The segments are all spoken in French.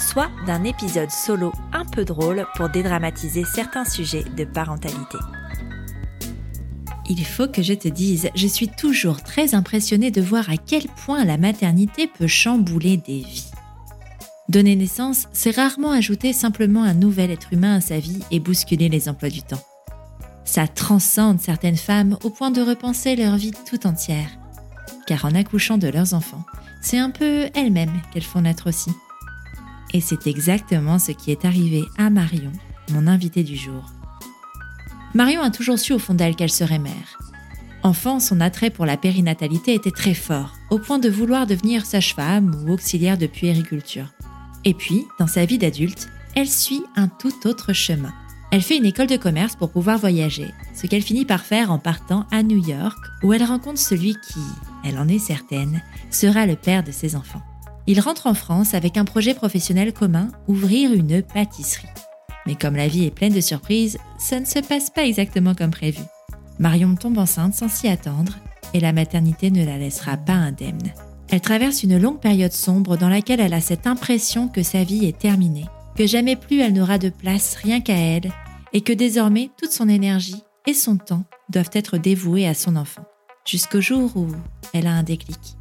soit d'un épisode solo un peu drôle pour dédramatiser certains sujets de parentalité. Il faut que je te dise, je suis toujours très impressionnée de voir à quel point la maternité peut chambouler des vies. Donner naissance, c'est rarement ajouter simplement un nouvel être humain à sa vie et bousculer les emplois du temps. Ça transcende certaines femmes au point de repenser leur vie tout entière. Car en accouchant de leurs enfants, c'est un peu elles-mêmes qu'elles font naître aussi. Et c'est exactement ce qui est arrivé à Marion, mon invitée du jour. Marion a toujours su au fond d'elle qu'elle serait mère. Enfant, son attrait pour la périnatalité était très fort, au point de vouloir devenir sage-femme ou auxiliaire de puériculture. Et puis, dans sa vie d'adulte, elle suit un tout autre chemin. Elle fait une école de commerce pour pouvoir voyager, ce qu'elle finit par faire en partant à New York, où elle rencontre celui qui, elle en est certaine, sera le père de ses enfants. Il rentre en France avec un projet professionnel commun, ouvrir une pâtisserie. Mais comme la vie est pleine de surprises, ça ne se passe pas exactement comme prévu. Marion tombe enceinte sans s'y attendre et la maternité ne la laissera pas indemne. Elle traverse une longue période sombre dans laquelle elle a cette impression que sa vie est terminée, que jamais plus elle n'aura de place rien qu'à elle et que désormais toute son énergie et son temps doivent être dévoués à son enfant, jusqu'au jour où elle a un déclic.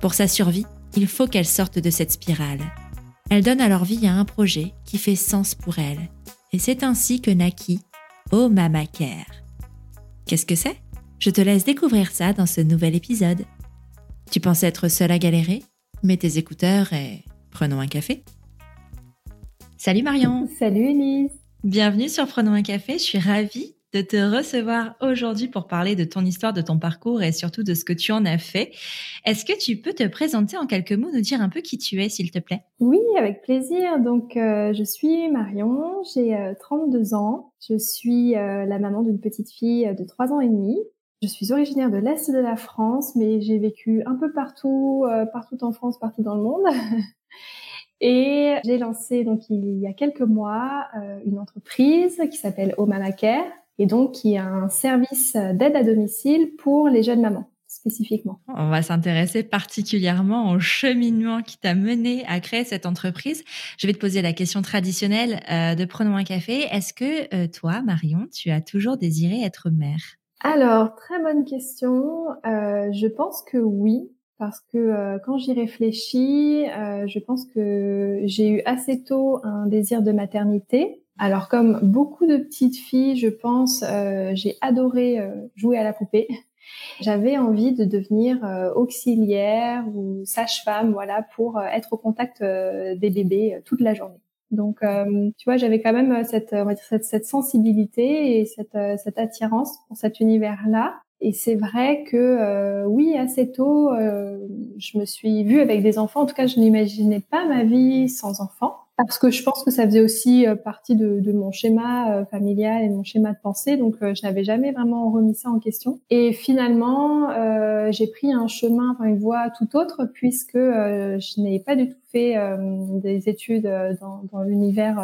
Pour sa survie, il faut qu'elle sorte de cette spirale. Elle donne alors vie à un projet qui fait sens pour elle. Et c'est ainsi que naquit Oh Mama Care. Qu'est-ce que c'est? Je te laisse découvrir ça dans ce nouvel épisode. Tu pensais être seule à galérer? Mets tes écouteurs et prenons un café. Salut Marion Salut Elise Bienvenue sur Prenons un café, je suis ravie de te recevoir aujourd'hui pour parler de ton histoire, de ton parcours et surtout de ce que tu en as fait. Est-ce que tu peux te présenter en quelques mots, nous dire un peu qui tu es, s'il te plaît? Oui, avec plaisir. Donc, euh, je suis Marion, j'ai 32 euh, ans. Je suis euh, la maman d'une petite fille de 3 ans et demi. Je suis originaire de l'Est de la France, mais j'ai vécu un peu partout, partout en France, partout dans le monde. Et j'ai lancé donc il y a quelques mois une entreprise qui s'appelle Omama Care, et donc qui a un service d'aide à domicile pour les jeunes mamans spécifiquement. On va s'intéresser particulièrement au cheminement qui t'a mené à créer cette entreprise. Je vais te poser la question traditionnelle euh, de Prenons un café. Est-ce que euh, toi, Marion, tu as toujours désiré être mère? Alors, très bonne question. Euh, je pense que oui, parce que quand j'y réfléchis, je pense que j'ai eu assez tôt un désir de maternité alors comme beaucoup de petites filles, je pense, euh, j'ai adoré euh, jouer à la poupée. J'avais envie de devenir euh, auxiliaire ou sage-femme, voilà, pour être au contact des bébés toute la journée. Donc, tu vois, j'avais quand même cette, on va dire, cette, cette sensibilité et cette, cette attirance pour cet univers-là. Et c'est vrai que oui, assez tôt, je me suis vue avec des enfants. En tout cas, je n'imaginais pas ma vie sans enfants parce que je pense que ça faisait aussi euh, partie de, de mon schéma euh, familial et mon schéma de pensée, donc euh, je n'avais jamais vraiment remis ça en question. Et finalement, euh, j'ai pris un chemin, enfin une voie tout autre, puisque je n'ai pas du tout fait des études dans, dans l'univers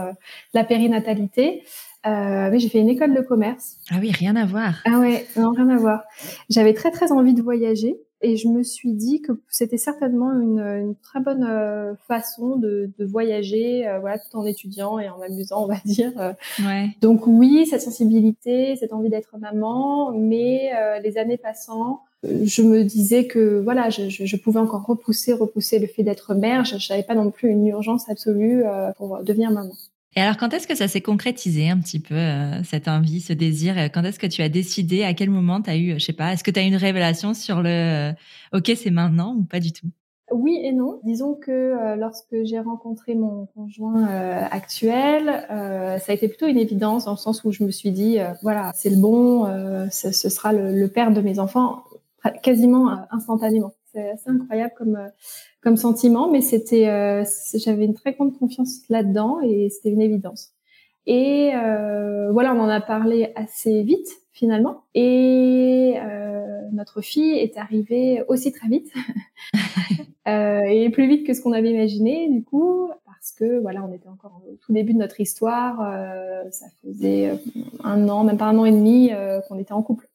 de la périnatalité. mais j'ai fait une école de commerce. Ah oui, rien à voir. Ah ouais, non, rien à voir. J'avais très très envie de voyager. Et je me suis dit que c'était certainement une, une, très bonne euh, façon de, de voyager, euh, voilà, tout en étudiant et en m'amusant, on va dire. Euh. Ouais. Donc oui, cette sensibilité, cette envie d'être maman, mais les années passant, je me disais que voilà, je, je, je, pouvais encore repousser, repousser le fait d'être mère. Je n'avais pas non plus une urgence absolue pour devenir maman. Et alors, quand est-ce que ça s'est concrétisé un petit peu, euh, cette envie, ce désir Quand est-ce que tu as décidé À quel moment tu as eu, je sais pas, est-ce que tu as eu une révélation sur le euh, OK, c'est maintenant ou pas du tout? Oui et non. Disons que euh, lorsque j'ai rencontré mon conjoint actuel, ça a été plutôt une évidence dans le sens où je me suis dit, voilà, c'est le bon, ce, ce, sera le, le, père de mes enfants quasiment instantanément. C'est assez incroyable comme comme sentiment, mais c'était, j'avais une très grande confiance là-dedans et c'était une évidence. Et voilà, on en a parlé assez vite finalement. Et euh, notre fille est arrivée aussi très vite euh, et plus vite que ce qu'on avait imaginé du coup parce que voilà on était encore au tout début de notre histoire. Euh, ça faisait un an, même pas un an et demi qu'on était en couple.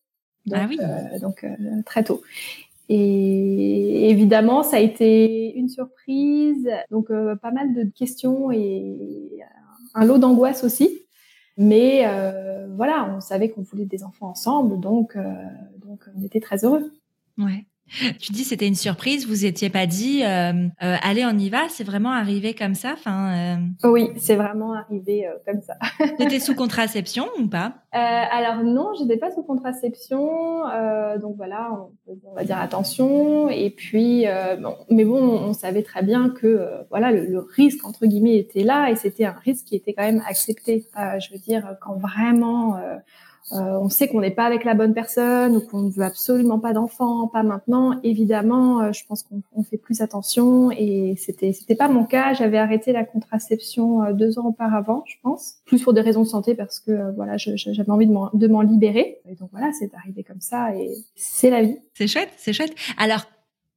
Donc, ah oui. donc très tôt. Et évidemment, ça a été une surprise, donc pas mal de questions et un lot d'angoisse aussi. Mais euh, voilà, on savait qu'on voulait des enfants ensemble, donc, euh, donc on était très heureux. Ouais. Tu dis c'était une surprise, vous étiez pas dit euh, euh, allez on y va, c'est vraiment arrivé comme ça. Enfin. Euh... Oui, c'est vraiment arrivé comme ça. T'étais sous contraception ou pas? Alors non, j'étais pas sous contraception, donc voilà, on, on, va dire attention. Et puis, bon, mais bon, on savait très bien que voilà le, le, risque entre guillemets était là et c'était un risque qui était quand même accepté. je veux dire quand vraiment euh, on sait qu'on n'est pas avec la bonne personne ou qu'on ne veut absolument pas d'enfants, pas maintenant. Évidemment, euh, je pense qu'on fait plus attention et c'était c'était pas mon cas. J'avais arrêté la contraception euh, deux ans auparavant, je pense, plus pour des raisons de santé parce que voilà, j'avais envie de m'en libérer. Et donc voilà, c'est arrivé comme ça et c'est la vie. C'est chouette, c'est chouette. Alors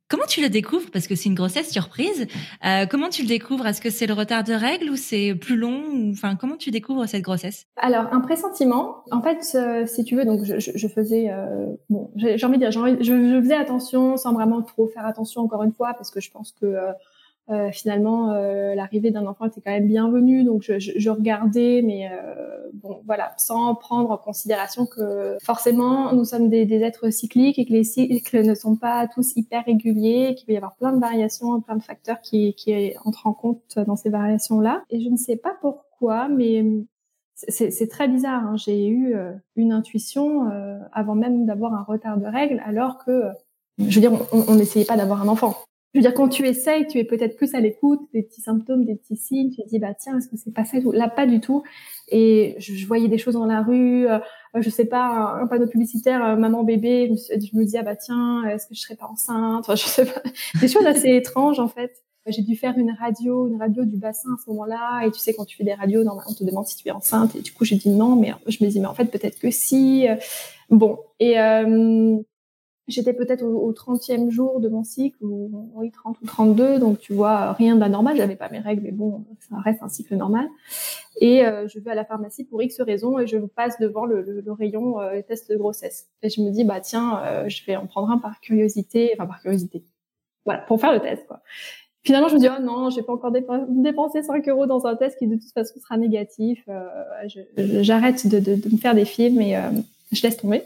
Comment tu le découvres? Parce que c'est une grossesse surprise. Euh, comment tu le découvres? Est-ce que c'est le retard de règles ou c'est plus long Enfin, comment tu découvres cette grossesse? Alors, un pressentiment. En fait, euh, si tu veux, donc je, je, faisais, euh, bon, j'ai envie de dire, je, je, faisais attention sans vraiment trop faire attention encore une fois, parce que je pense que euh, euh, finalement, euh, l'arrivée d'un enfant était quand même bienvenue, donc je, je, je regardais, mais euh, bon, voilà, sans prendre en considération que forcément nous sommes des, des, êtres cycliques et que les cycles ne sont pas tous hyper réguliers, qu'il peut y avoir plein de variations, plein de facteurs qui, qui entrent en compte dans ces variations-là. Et je ne sais pas pourquoi, mais c'est très bizarre. Hein. J'ai eu une intuition avant même d'avoir un retard de règles, alors que, je veux dire, on n'essayait pas d'avoir un enfant je veux dire, quand tu essayes, tu es peut-être plus à l'écoute des petits symptômes, des petits signes. Tu te dis, bah tiens, est-ce que c'est pas ça? Là, pas du tout. Et je, voyais des choses dans la rue, euh, je sais pas, un, panneau publicitaire, euh, maman bébé. Je me, dis, ah bah tiens, est-ce que je serais pas enceinte? Enfin, Je sais pas. Des choses assez étranges en fait. J'ai dû faire une radio, une radio du bassin à ce moment-là. Et tu sais, quand tu fais des radios, normalement, on te demande si tu es enceinte. Et du coup, j'ai dit non, mais je me dis, mais en fait, peut-être que si. Bon. Et euh, J'étais peut-être au, 30e jour de mon cycle, ou oui, 30 ou 32, donc tu vois, rien d'anormal, j'avais pas mes règles, mais bon, ça reste un cycle normal. Et euh, je vais à la pharmacie pour X raisons et je passe devant le, le, rayon euh, test de grossesse. Et je me dis, bah tiens, euh, je vais en prendre un par curiosité, enfin par curiosité. Voilà, pour faire le test, quoi. Finalement, je me dis, oh non, je vais pas encore dépenser 5 euros dans un test qui de toute façon sera négatif. Euh, j'arrête de, de, de, me faire des films et je laisse tomber.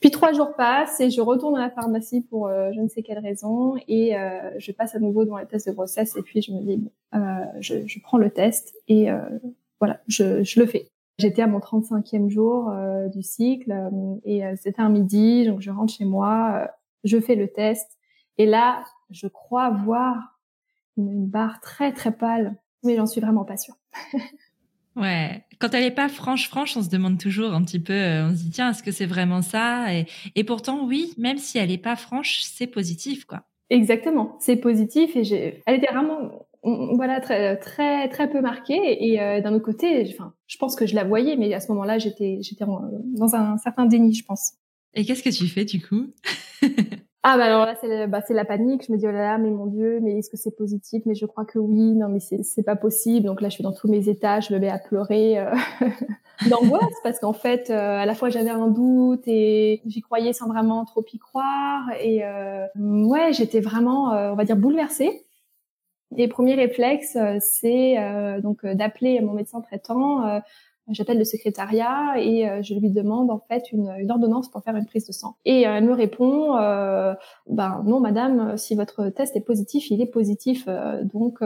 Puis trois jours passent et je retourne à la pharmacie pour euh, je ne sais quelle raison et euh, je passe à nouveau devant les tests de grossesse et puis je me dis euh, je, je, prends le test et euh, voilà, je, je, le fais. J'étais à mon 35e jour euh, du cycle et c'était un midi, donc je rentre chez moi, je fais le test et là, je crois voir une barre très très pâle, mais j'en suis vraiment pas sûre. Ouais, quand elle est pas franche, franche, on se demande toujours un petit peu, euh, on se dit tiens, est-ce que c'est vraiment ça? Et, et, pourtant, oui, même si elle est pas franche, c'est positif, quoi. Exactement, c'est positif et j'ai, elle était vraiment, voilà, très, très, très peu marquée et euh, d'un autre côté, enfin, je pense que je la voyais, mais à ce moment-là, j'étais, j'étais dans un certain déni, je pense. Et qu'est-ce que tu fais du coup? Ah bah alors là c'est bah, la panique. Je me dis oh là là mais mon dieu mais est-ce que c'est positif? Mais je crois que oui. Non mais c'est pas possible. Donc là je suis dans tous mes états. Je me mets à pleurer euh, d'angoisse parce qu'en fait euh, à la fois j'avais un doute et j'y croyais sans vraiment trop y croire et euh, ouais j'étais vraiment on va dire bouleversée. Les premiers réflexes c'est donc d'appeler mon médecin traitant J'appelle le secrétariat et euh, je lui demande en fait une, une, ordonnance pour faire une prise de sang. Et euh, elle me répond, euh, ben non madame, si votre test est positif, il est positif, euh, donc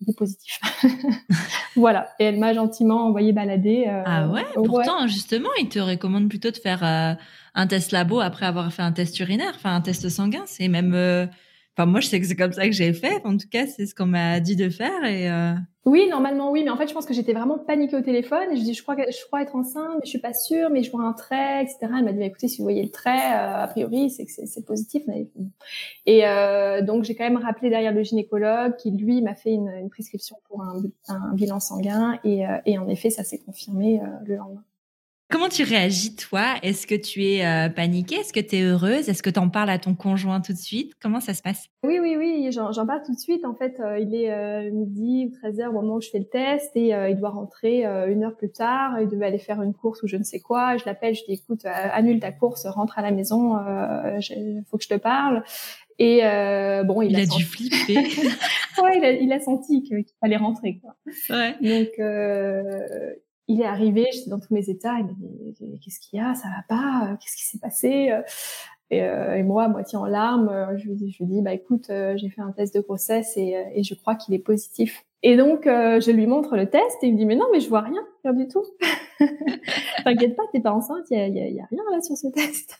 il est positif. voilà. Et elle m'a gentiment envoyé balader. ah ouais. Pourtant, justement, il te recommande plutôt de faire un test labo après avoir fait un test urinaire, enfin un test sanguin. C'est même Enfin, moi, je sais que c'est comme ça que j'ai fait. En tout cas, c'est ce qu'on m'a dit de faire. Et euh... Oui, normalement, oui. Mais en fait, je pense que j'étais vraiment paniquée au téléphone. Et je dis, je crois, je crois être enceinte, mais je suis pas sûre, mais je vois un trait, etc. Elle m'a dit, bah, écoutez, si vous voyez le trait, euh, a priori, c'est que c'est positif. Et euh, donc, j'ai quand même rappelé derrière le gynécologue qui, lui, m'a fait une, une, prescription pour un, un bilan sanguin. Et, euh, et, en effet, ça s'est confirmé euh, le lendemain. Comment tu réagis, toi? Est-ce que tu es euh, paniquée? Est-ce que tu es heureuse? Est-ce que tu en parles à ton conjoint tout de suite? Comment ça se passe? Oui, oui, oui, j'en parle tout de suite. En fait, euh, il est euh, midi ou 13h au moment où je fais le test et il doit rentrer une heure plus tard. Il devait aller faire une course ou je ne sais quoi. Je l'appelle, je dis écoute, annule ta course, rentre à la maison, il faut que je te parle. Et bon, il, a, dû flipper. ouais, il a, il a senti qu'il fallait rentrer. Quoi. Ouais. Donc, il est arrivé, j'étais dans tous mes états, il m'a dit qu'est-ce qu'il y a, ça va pas, qu'est-ce qui s'est passé? Et, euh, et, moi, à moitié en larmes, je lui dis, je lui dis bah écoute, euh, j'ai fait un test de grossesse et, euh, je crois qu'il est positif. Et donc euh, je lui montre le test et il me dit mais non mais je vois rien, rien du tout. T'inquiète pas, t'es pas enceinte, il a, y a, rien là sur ce test.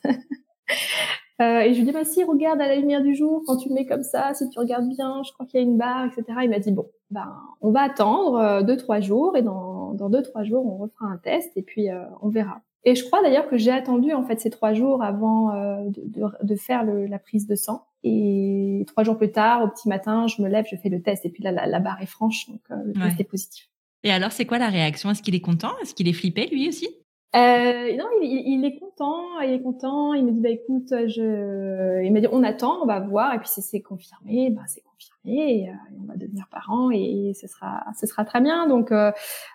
Euh, et je lui dis, bah si, regarde à la lumière du jour, quand tu le mets comme ça, si tu regardes bien, je crois qu'il y a une barre, etc. Il m'a dit, bon, ben, on va attendre euh, deux, trois jours, et dans, dans deux, trois jours, on refera un test, et puis euh, on verra. Et je crois d'ailleurs que j'ai attendu en fait ces trois jours avant euh, de, de, de, faire le, la prise de sang. Et trois jours plus tard, au petit matin, je me lève, je fais le test, et puis là, la, la barre est franche, donc le test est positif. Et alors, c'est quoi la réaction? Est-ce qu'il est content? Est-ce qu'il est flippé lui aussi? Euh, non, il, il, est content, il est content. Il me dit bah écoute, je, il m'a dit on attend, on va voir et puis si c'est confirmé, bah c'est confirmé et, euh, on va devenir parents et, et, ce sera, ce sera très bien. Donc euh,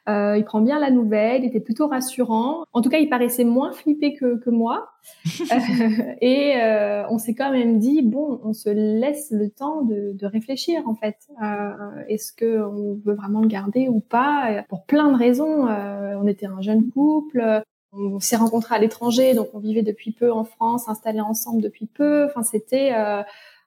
euh, il prend bien la nouvelle, il était plutôt rassurant. En tout cas, il paraissait moins flippé que, que moi euh, et euh, on s'est quand même dit bon, on se laisse le temps de, de réfléchir en fait. Est-ce que on veut vraiment le garder ou pas? Pour plein de raisons. on était un jeune couple on s'est rencontrés à l'étranger, donc on vivait depuis peu en France, installés ensemble depuis peu. Enfin, c'était, euh,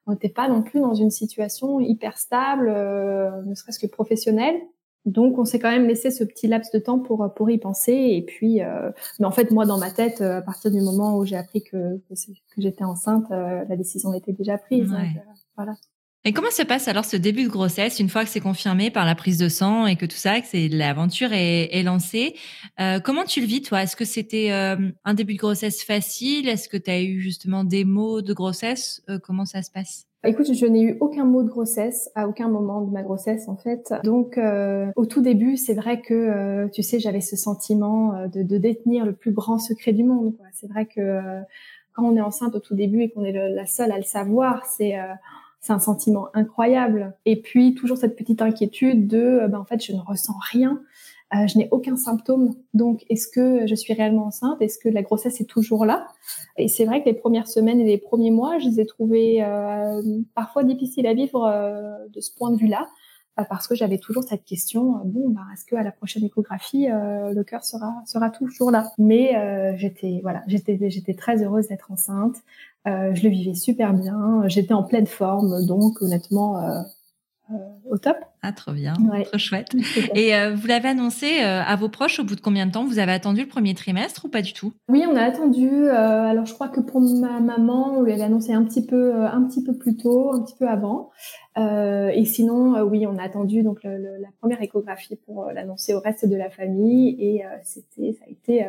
on n'était pas non plus dans une situation hyper stable, euh, ne serait-ce que professionnelle. Donc, on s'est quand même laissé ce petit laps de temps pour pour y penser. Et puis, euh, mais en fait, moi, dans ma tête, à partir du moment où j'ai appris que que, j'étais enceinte, la décision était déjà prise. Donc, voilà. Et comment se passe alors ce début de grossesse une fois que c'est confirmé par la prise de sang et que tout ça, que c'est l'aventure est, est, lancée euh, Comment tu le vis toi? Est-ce que c'était euh, un début de grossesse facile? Est-ce que tu as eu justement des mots de grossesse? Euh, Comment ça se passe? Écoute, je n'ai eu aucun mot de grossesse à aucun moment de ma grossesse en fait. Donc euh, au tout début, c'est vrai que euh, tu sais, j'avais ce sentiment de, de, détenir le plus grand secret du monde. C'est vrai que quand on est enceinte au tout début et qu'on est la seule à le savoir, c'est c'est un sentiment incroyable. Et puis toujours cette petite inquiétude de, ben, en fait, je ne ressens rien, euh, je n'ai aucun symptôme. Donc, est-ce que je suis réellement enceinte? Est-ce que la grossesse est toujours là? Et c'est vrai que les premières semaines et les premiers mois, je les ai trouvés euh, parfois difficiles à vivre euh, de ce point de vue-là parce que j'avais toujours cette question bon bah est-ce que à la prochaine échographie euh, le cœur sera sera toujours là? Mais euh, j'étais voilà j'étais j'étais très heureuse d'être enceinte. Euh, je le vivais super bien. J'étais en pleine forme, donc honnêtement, euh, euh, au top. Ah, trop bien, trop chouette. Et euh, vous l'avez annoncé euh, à vos proches au bout de combien de temps? Vous avez attendu le premier trimestre ou pas du tout? Oui, on a attendu. Euh, alors, je crois que pour ma maman, on lui avait annoncé un petit peu, un petit peu plus tôt, un petit peu avant. et sinon, oui, on a attendu donc le, le, la première échographie pour l'annoncer au reste de la famille. Et c'était, ça a été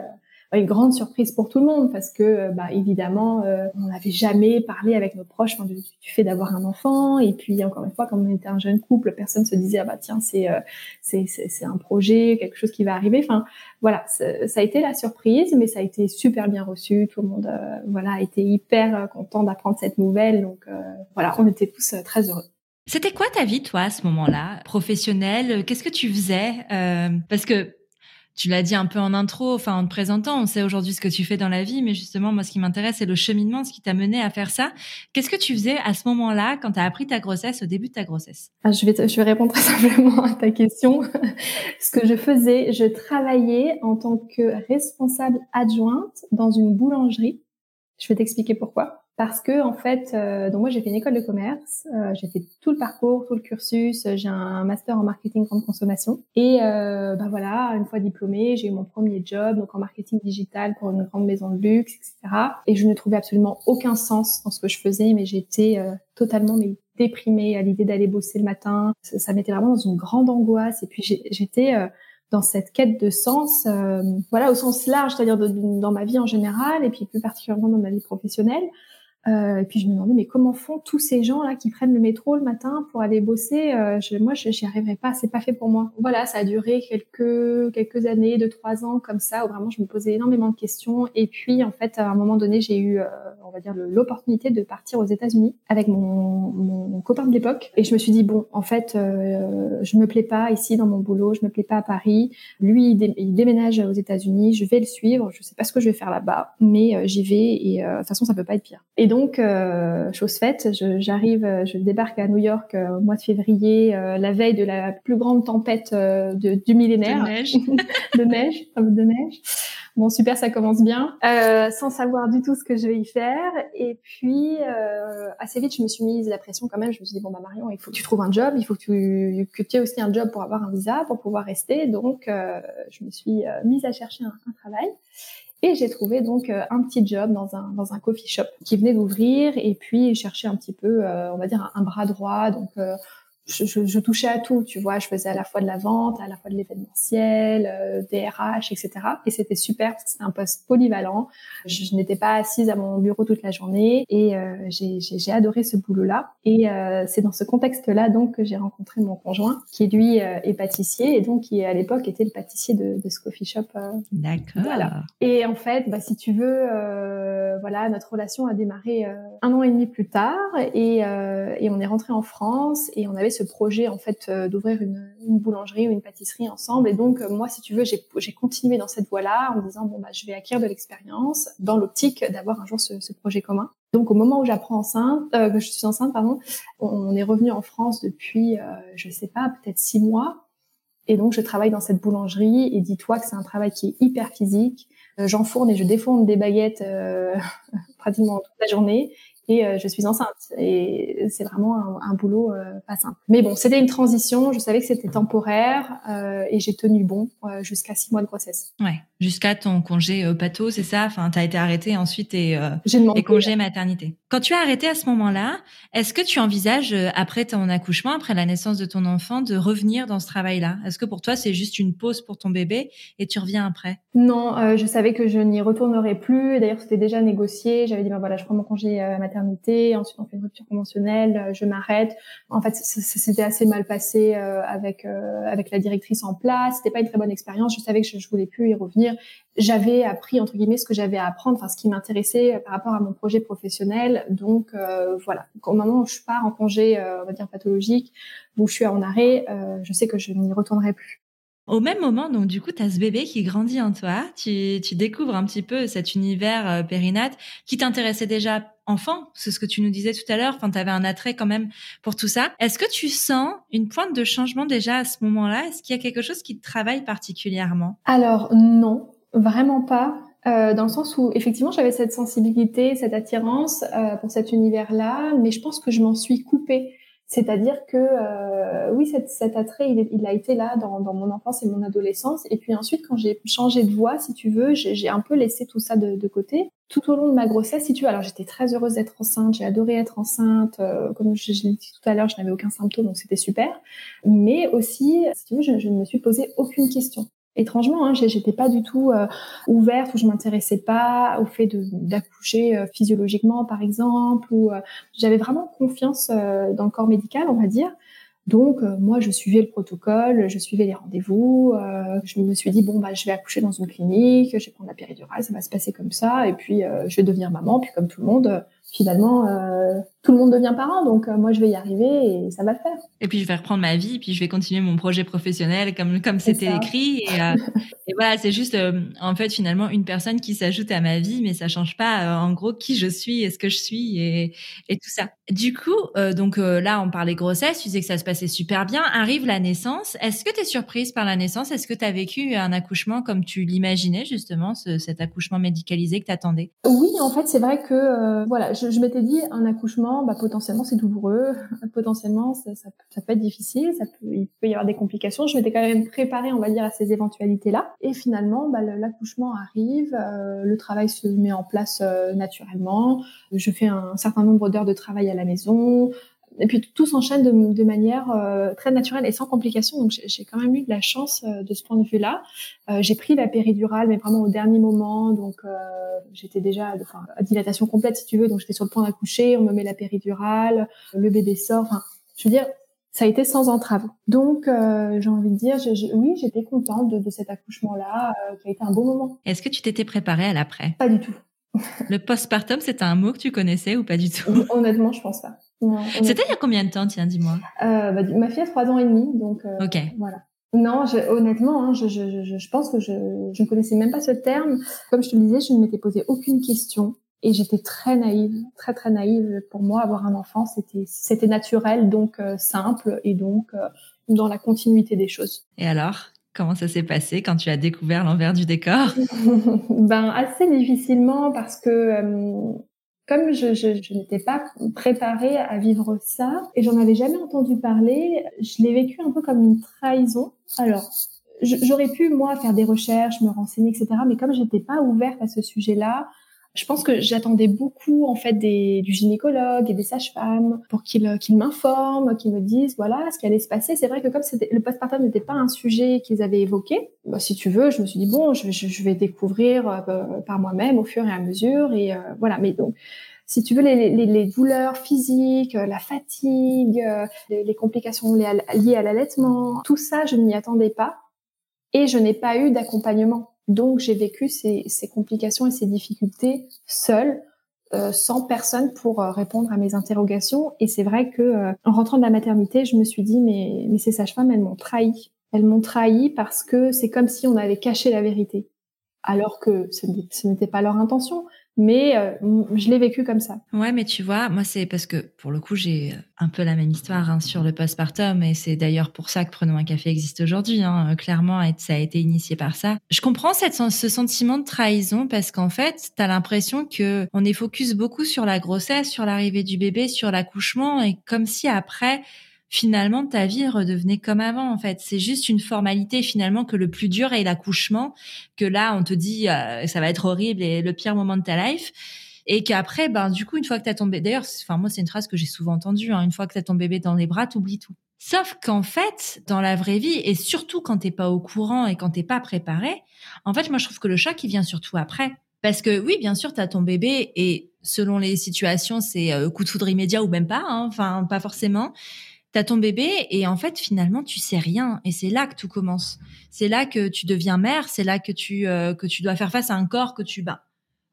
une grande surprise pour tout le monde parce que, euh, bah, évidemment, euh, on n'avait jamais parlé avec nos proches du, fait d'avoir un enfant. Et puis, encore une fois, quand on était un jeune couple, personne se disait ah bah tiens c'est euh, c'est c'est un projet, quelque chose qui va arriver. Enfin, voilà, ça a été la surprise, mais ça a été super bien reçu. Tout le monde, voilà, a été hyper content d'apprendre cette nouvelle. Donc, voilà, on était tous très heureux. C'était quoi ta vie, toi, à ce moment-là, professionnelle? Qu'est-ce que tu faisais? Parce que tu l'as dit un peu en intro, enfin en te présentant, on sait aujourd'hui ce que tu fais dans la vie, mais justement, moi, ce qui m'intéresse, c'est le cheminement, ce qui t'a mené à faire ça. Qu'est-ce que tu faisais à ce moment-là, quand tu as appris ta grossesse, au début de ta grossesse? Ah, je, vais je vais répondre très simplement à ta question. ce que je faisais, je travaillais en tant que responsable adjointe dans une boulangerie. Je vais t'expliquer pourquoi parce que en fait, euh, donc moi j'ai fait une école de commerce, euh, j'ai fait tout le parcours, tout le cursus, j'ai un master en marketing grande consommation et euh, ben voilà, une fois diplômée, j'ai eu mon premier job donc en marketing digital pour une grande maison de luxe, etc. Et je ne trouvais absolument aucun sens dans ce que je faisais, mais j'étais euh, totalement déprimée à l'idée d'aller bosser le matin. Ça, ça m'était vraiment dans une grande angoisse. Et puis j'étais dans cette quête de sens, voilà, au sens large, c'est-à-dire dans ma vie en général, et puis plus particulièrement dans ma vie professionnelle. Euh, et puis je me demandais mais comment font tous ces gens là qui prennent le métro le matin pour aller bosser euh, je, Moi, je j'y arriverai pas, c'est pas fait pour moi. Voilà, ça a duré quelques quelques années, deux trois ans comme ça où vraiment je me posais énormément de questions. Et puis en fait, à un moment donné, j'ai eu, euh, on va dire, l'opportunité de partir aux États-Unis avec mon, mon, copain de l'époque. Et je me suis dit bon, en fait, euh, je me plais pas ici dans mon boulot, je me plais pas à Paris. Lui, il, déménage aux États-Unis, je vais le suivre. Je sais pas ce que je vais faire là-bas, mais euh, j'y vais et de toute façon, ça peut pas être pire. Donc, euh, chose faite, j'arrive, je, débarque à New York euh, au mois de février, euh, la veille de la plus grande tempête de, du millénaire. De neige. de neige, de neige. Bon, super, ça commence bien. sans savoir du tout ce que je vais y faire. Et puis, assez vite, je me suis mise la pression quand même. Je me suis dit, bon, bah Marion, il faut que tu trouves un job. Il faut que tu, que tu aies aussi un job pour avoir un visa, pour pouvoir rester. Donc, je me suis mise à chercher un, un travail. Et j'ai trouvé donc euh, un petit job dans un, dans un coffee shop qui venait d'ouvrir et puis chercher un petit peu, euh, on va dire, un, bras droit. Donc, euh, je, je, je, touchais à tout, tu vois. Je faisais à la fois de la vente, à la fois de l'événementiel, euh, des RH, etc. Et c'était super c'était un poste polyvalent. Je, je n'étais pas assise à mon bureau toute la journée et euh, j'ai adoré ce boulot-là. Et euh, c'est dans ce contexte-là donc que j'ai rencontré mon conjoint, qui lui euh, est pâtissier et donc qui à l'époque était le pâtissier de, de ce coffee shop. Euh. D'accord. Voilà. Et en fait, bah, si tu veux, voilà, notre relation a démarré un an et demi plus tard et, et on est rentré en France et on avait ce projet en fait euh, d'ouvrir une, boulangerie ou une pâtisserie ensemble. Et donc euh, moi, si tu veux, j'ai continué dans cette voie-là en me disant bon bah je vais acquérir de l'expérience dans l'optique d'avoir un jour ce, ce, projet commun. Donc au moment où j'apprends enceinte, euh, que je suis enceinte, pardon, on, est revenu en France depuis, euh, je sais pas, peut-être six mois. Et donc je travaille dans cette boulangerie. Et dis-toi que c'est un travail qui est hyper physique. J'enfourne et je défourne des baguettes pratiquement toute la journée et euh, je suis enceinte et c'est vraiment un, boulot euh, pas simple. Mais bon, c'était une transition, je savais que c'était temporaire euh, et j'ai tenu bon jusqu'à six mois de grossesse. Ouais, jusqu'à ton congé pato, c'est ça? Enfin, tu as été arrêtée ensuite et, et congé maternité. Quand tu as arrêté à ce moment-là, est-ce que tu envisages après ton accouchement, après la naissance de ton enfant, de revenir dans ce travail-là? Est-ce que pour toi c'est juste une pause pour ton bébé et tu reviens après? Non, je savais que je n'y retournerai plus. D'ailleurs, c'était déjà négocié. J'avais dit ben voilà, je prends mon congé maternité ensuite on fait une rupture conventionnelle, euh, je m'arrête. En fait, c'était assez mal passé euh, avec euh, avec la directrice en place. C'était pas une très bonne expérience. Je savais que je, je voulais plus y revenir. J'avais appris entre guillemets ce que j'avais à apprendre, enfin ce qui m'intéressait par rapport à mon projet professionnel. Donc voilà. Au moment où je pars en congé, on va dire pathologique, où je suis en arrêt, je sais que je n'y retournerai plus. Au même moment, donc du coup, tu as ce bébé qui grandit en toi, tu, tu découvres un petit peu cet univers euh, périnate qui t'intéressait déjà enfant, c'est ce que tu nous disais tout à l'heure, enfin, tu avais un attrait quand même pour tout ça. Est-ce que tu sens une pointe de changement déjà à ce moment-là? Est-ce qu'il y a quelque chose qui te travaille particulièrement? Alors non, vraiment pas. Euh, dans le sens où effectivement j'avais cette sensibilité, cette attirance euh, pour cet univers-là, mais je pense que je m'en suis coupée. C'est-à-dire que euh, oui, cet, attrait, il, a été là dans, mon enfance et mon adolescence. Et puis ensuite, quand j'ai changé de voie, si tu veux, j'ai un peu laissé tout ça de, de, côté. Tout au long de ma grossesse, si tu veux, alors j'étais très heureuse d'être enceinte, j'ai adoré être enceinte. Euh, comme je, je l'ai dit tout à l'heure, je n'avais aucun symptôme, donc c'était super. Mais aussi, si tu veux, je, je ne me suis posé aucune question étrangement, hein, j'étais pas du tout euh, ouverte ou je m'intéressais pas au fait d'accoucher euh, physiologiquement, par exemple, ou euh, j'avais vraiment confiance dans le corps médical, on va dire. Donc moi, je suivais le protocole, je suivais les rendez-vous. je me suis dit bon bah je vais accoucher dans une clinique, je vais prendre la péridurale, ça va se passer comme ça, et puis je vais devenir maman, puis comme tout le monde, finalement, euh, tout le monde devient parent, donc euh, moi je vais y arriver et ça va le faire. Et puis je vais reprendre ma vie, puis je vais continuer mon projet professionnel comme comme c'était écrit. Et, euh, et, voilà, c'est juste en fait finalement une personne qui s'ajoute à ma vie, mais ça change pas en gros qui je suis et ce que je suis et, et tout ça. Du coup, donc là on parlait grossesse, tu disais que ça se passait super bien. Arrive la naissance. Est-ce que tu es surprise par la naissance? Est-ce que tu as vécu un accouchement comme tu l'imaginais justement, ce, cet accouchement médicalisé que tu attendais Oui, en fait c'est vrai que voilà je, m'étais dit un accouchement, bah, potentiellement c'est douloureux, potentiellement ça, peut être difficile, ça peut, il peut y avoir des complications. Je m'étais quand même préparée, on va dire, à ces éventualités-là. Et finalement, bah, l'accouchement arrive, euh, le travail se met en place euh, naturellement. Je fais un certain nombre d'heures de travail à la maison. Et puis tout s'enchaîne de, de, manière euh, très naturelle et sans complications. Donc j'ai quand même eu de la chance euh, de ce point de vue-là. Euh, j'ai pris la péridurale, mais vraiment au dernier moment. Donc j'étais déjà enfin, à dilatation complète si tu veux. Donc j'étais sur le point d'accoucher. On me met la péridurale, le bébé sort. Enfin, je veux dire, ça a été sans entrave. Donc, j'ai envie de dire, oui, j'étais contente de, de cet accouchement-là, qui a été un beau moment. Est-ce que tu t'étais préparée à l'après? Pas du tout. Le postpartum, c'était un mot que tu connaissais ou pas du tout? Honnêtement, je pense pas. C'était il y a combien de temps, tiens, dis-moi? Euh, bah, Ma fille a trois ans et demi, donc euh, Ok. voilà. Non, honnêtement, hein, je, je, je, je, pense que je, ne connaissais même pas ce terme. Comme je te le disais, je ne m'étais posé aucune question et j'étais très naïve, très très naïve. Pour moi, avoir un enfant, c'était c'était naturel, donc euh, simple et donc dans la continuité des choses. Et alors Comment ça s'est passé quand tu as découvert l'envers du décor? Ben assez difficilement parce que euh, comme je, je, je n'étais pas préparée à vivre ça et j'en avais jamais entendu parler, je l'ai vécu un peu comme une trahison. Alors j'aurais pu moi faire des recherches, me renseigner, etc. Mais comme j'étais pas ouverte à ce sujet-là, je pense que j'attendais beaucoup en fait des, du gynécologue et des sages-femmes pour qu'ils qu'ils m'informent, qu'ils me disent voilà ce qui allait se passer. C'est vrai que comme le postpartum n'était pas un sujet qu'ils avaient évoqué, bah, si tu veux, je me suis dit bon, je, je, vais découvrir euh, par moi-même au fur et à mesure et euh, voilà. Mais donc si tu veux, les, les, les, douleurs physiques, la fatigue, les, les complications liées à l'allaitement, tout ça, je ne m'y attendais pas. Et je n'ai pas eu d'accompagnement. Donc j'ai vécu ces, ces, complications et ces difficultés seule, euh, sans personne pour euh, répondre à mes interrogations. Et c'est vrai que euh, en rentrant de la maternité, je me suis dit mais, mais ces sages-femmes, elles m'ont trahi. Elles m'ont trahi parce que c'est comme si on avait caché la vérité, alors que ce n'était pas leur intention mais euh, je l'ai vécu comme ça. Ouais, mais tu vois, moi c'est parce que pour le coup j'ai un peu la même histoire hein, sur le postpartum et c'est d'ailleurs pour ça que Prenons un café existe aujourd'hui. Hein, clairement, ça a été initié par ça. Je comprends ce sentiment de trahison parce qu'en fait, t'as l'impression que on est focus beaucoup sur la grossesse, sur l'arrivée du bébé, sur l'accouchement et comme si après finalement ta vie redevenait comme avant en fait. C'est juste une formalité finalement que le plus dur est l'accouchement, que là on te dit euh, ça va être horrible et le pire moment de ta life. Et qu'après, ben du coup, une fois que t'as ton bébé, d'ailleurs, enfin moi c'est une phrase que j'ai souvent entendue. Hein, une fois que t'as ton bébé dans les bras, t'oublies tout. Sauf qu'en fait, dans la vraie vie, et surtout quand t'es pas au courant et quand t'es pas préparé, en fait, moi je trouve que le choc il vient surtout après. Parce que oui, bien sûr, t'as ton bébé et selon les situations, c'est euh, coup de foudre immédiat ou même pas. Hein, enfin, pas forcément t'as ton bébé et en fait finalement tu sais rien et c'est là que tout commence. C'est là que tu deviens mère, c'est là que tu euh, que tu dois faire face à un corps que tu bah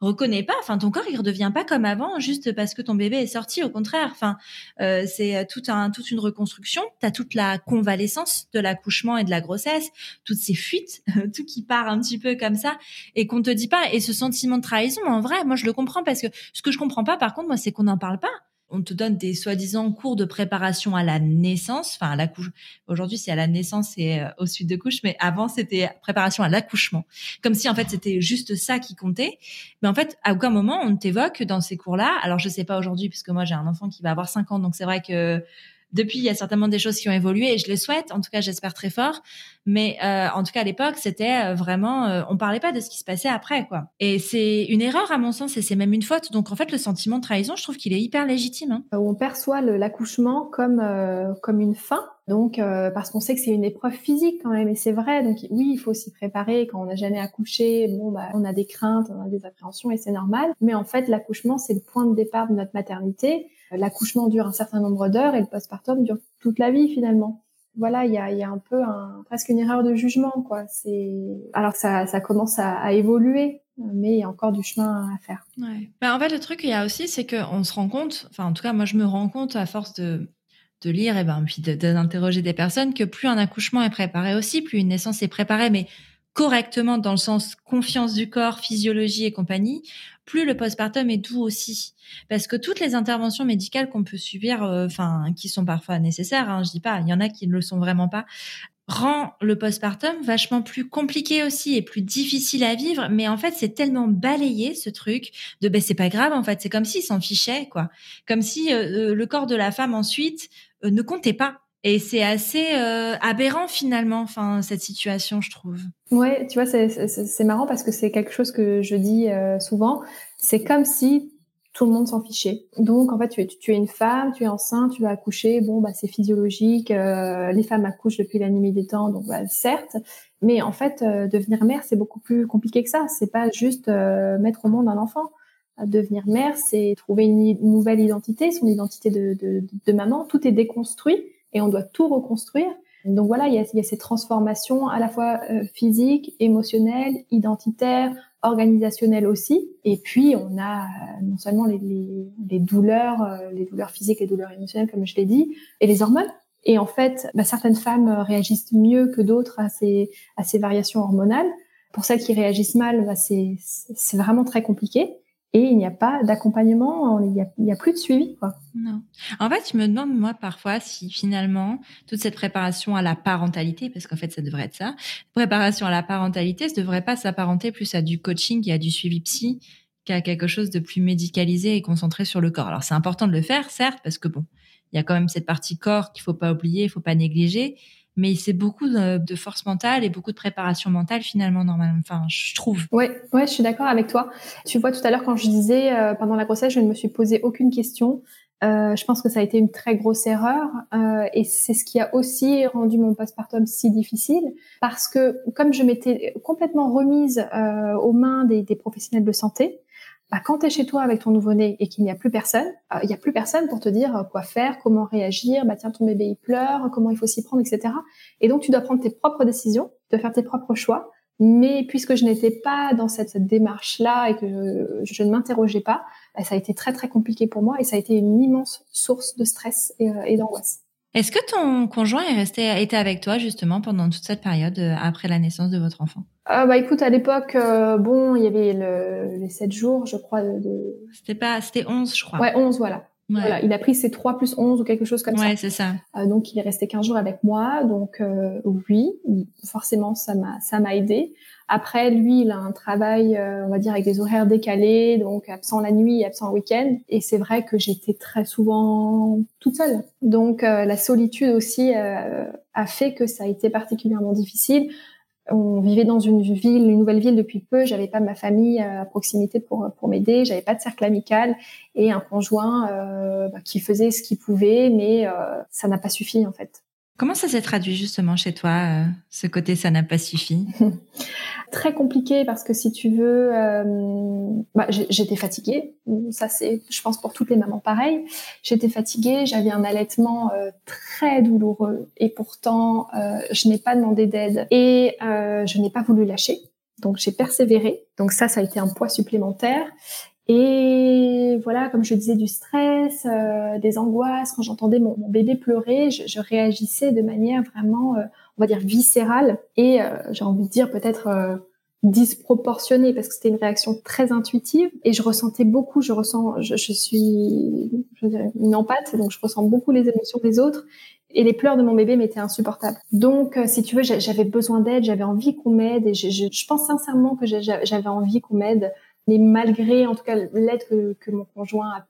reconnais pas. Enfin ton corps il redevient pas comme avant juste parce que ton bébé est sorti. Au contraire, enfin euh, c'est tout un toute une reconstruction. T'as toute la convalescence de l'accouchement et de la grossesse, toutes ces fuites, tout qui part un petit peu comme ça et qu'on te dit pas. Et ce sentiment de trahison en vrai, moi je le comprends parce que ce que je comprends pas par contre moi c'est qu'on n'en parle pas on te donne des soi-disant cours de préparation à la naissance, enfin à la couche. Aujourd'hui, c'est à la naissance et euh, au suite de couche, mais avant, c'était préparation à l'accouchement. Comme si, en fait, c'était juste ça qui comptait. Mais en fait, à aucun moment, on t'évoque dans ces cours-là. Alors, je sais pas aujourd'hui, puisque moi, j'ai un enfant qui va avoir 5 ans, donc c'est vrai que depuis, il y a certainement des choses qui ont évolué et je le souhaite. En tout cas, j'espère très fort. Mais euh, en tout cas, à l'époque, c'était euh, vraiment, euh, on parlait pas de ce qui se passait après, quoi. Et c'est une erreur à mon sens et c'est même une faute. Donc en fait, le sentiment de trahison, je trouve qu'il est hyper légitime. Hein. On perçoit l'accouchement comme comme une fin. Donc parce qu'on sait que c'est une épreuve physique quand même et c'est vrai. Donc oui, il faut s'y préparer. Quand on n'a jamais accouché, bon bah on a des craintes, on a des appréhensions et c'est normal. Mais en fait, l'accouchement c'est le point de départ de notre maternité l'accouchement dure un certain nombre d'heures et le postpartum dure toute la vie finalement. Voilà, il y a, un peu presque une erreur de jugement, quoi. C'est alors ça, ça commence à, évoluer, mais il y a encore du chemin à faire. Ben, en fait, le truc il y a aussi, c'est qu'on se rend compte, enfin en tout cas moi je me rends compte à force de de lire et ben puis d'interroger des personnes que plus un accouchement est préparé aussi, plus une naissance est préparée, mais correctement dans le sens confiance du corps, physiologie et compagnie, plus le postpartum est doux aussi. Parce que toutes les interventions médicales qu'on peut subir, euh, enfin, qui sont parfois nécessaires, hein, je dis pas, il y en a qui ne le sont vraiment pas, rend le postpartum vachement plus compliqué aussi et plus difficile à vivre. Mais en fait, c'est tellement balayé ce truc de ben c'est pas grave. En fait, c'est comme s'il s'en fichait quoi, comme si euh, euh, le corps de la femme ensuite ne comptait pas. Et c'est assez euh, aberrant finalement, enfin cette situation, je trouve. Ouais, tu vois, c'est marrant parce que c'est quelque chose que je dis euh, souvent. C'est comme si tout le monde s'en fichait. Donc en fait, tu es, tu es une femme, tu es enceinte, tu vas accoucher, bon bah c'est physiologique, euh, les femmes accouchent depuis la nuit des temps, donc bah, certes, mais en fait euh, devenir mère c'est beaucoup plus compliqué que ça. C'est pas juste euh, mettre au monde un enfant. Devenir mère, c'est trouver une, nouvelle identité, son identité de, de, de, maman. Tout est déconstruit et on doit tout reconstruire. Donc voilà, il y a, il y a ces transformations à la fois physiques, émotionnelles, identitaires, organisationnel aussi. Et puis, on a euh, non seulement les, les, les douleurs, euh, les douleurs physiques, les douleurs émotionnelles, comme je l'ai dit, et les hormones. Et en fait, bah, certaines femmes euh, réagissent mieux que d'autres à ces, à ces variations hormonales. Pour celles qui réagissent mal, bah, c'est vraiment très compliqué et il n'y a pas d'accompagnement, il n'y a, plus de suivi. Quoi. Non. En fait, je me demande, moi, parfois, si finalement, toute cette préparation à la parentalité, parce qu'en fait, ça devrait être ça, préparation à la parentalité, ça devrait pas s'apparenter plus à du coaching et à du suivi psy qu'à quelque chose de plus médicalisé et concentré sur le corps. Alors, c'est important de le faire, certes, parce que bon, il y a quand même cette partie corps qu'il faut pas oublier, il faut pas négliger, mais c'est beaucoup de, force mentale et beaucoup de préparation mentale finalement normalement. Enfin, je trouve. Ouais, ouais, je suis d'accord avec toi. Tu vois tout à l'heure quand je disais euh, pendant la grossesse, je ne me suis posé aucune question. Euh, je pense que ça a été une très grosse erreur euh, et c'est ce qui a aussi rendu mon postpartum si difficile parce que comme je m'étais complètement remise aux mains des professionnels de santé, bah, quand tu es chez toi avec ton nouveau-né et qu'il n'y a plus personne, euh, il n'y a plus personne pour te dire euh, quoi faire, comment réagir, bah tiens ton bébé il pleure, comment il faut s'y prendre, etc. Et donc tu dois prendre tes propres décisions, de faire tes propres choix. Mais puisque je n'étais pas dans cette, démarche-là et que je, ne m'interrogeais pas, bah, ça a été très très compliqué pour moi et ça a été une immense source de stress et, euh, et d'angoisse. Est-ce que ton conjoint est resté, était avec toi justement pendant toute cette période euh, après la naissance de votre enfant? Euh, Bah écoute, à l'époque, euh, bon, il y avait le, les 7 jours, je crois. De... C'était pas, c'était 11, je crois. Ouais, 11, voilà. Voilà, il a pris ses 3 plus 11 ou quelque chose comme ça. Ouais, c'est ça. Euh, donc il est resté 15 jours avec moi, donc euh, oui, forcément ça m'a ça m'a aidé. Après lui, il a un travail euh, on va dire avec des horaires décalés, donc absent la nuit, absent le week-end et c'est vrai que j'étais très souvent toute seule. Donc la solitude aussi a fait que ça a été particulièrement difficile on vivait dans une ville, une nouvelle ville depuis peu. J'avais pas ma famille euh, à proximité pour pour m'aider. J'avais pas de cercle amical et un conjoint euh, bah, qui faisait ce qu'il pouvait, mais euh, ça n'a pas suffi en fait. Comment ça s'est traduit justement chez toi, euh, ce côté ça n'a pas suffi Très compliqué parce que si tu veux, euh, bah, j'étais fatiguée. Ça c'est, je pense pour toutes les mamans pareil. J'étais fatiguée, j'avais un allaitement euh, très douloureux et pourtant je n'ai pas demandé d'aide et je n'ai pas voulu lâcher. Donc j'ai persévéré. Donc ça, ça a été un poids supplémentaire. Et voilà, comme je disais, du stress, euh, des angoisses. Quand j'entendais mon, bébé pleurer, je, je, réagissais de manière vraiment, euh, on va dire, viscérale et euh, j'ai envie de dire peut-être disproportionnée parce que c'était une réaction très intuitive et je ressentais beaucoup. Je ressens, je, je suis je dirais, une empathe, donc je ressens beaucoup les émotions des autres. Et les pleurs de mon bébé m'étaient insupportables. Donc, si tu veux, j'avais besoin d'aide, j'avais envie qu'on m'aide, et je, je, je pense sincèrement que j'avais envie qu'on m'aide mais malgré en tout cas l'aide que, que, mon conjoint a,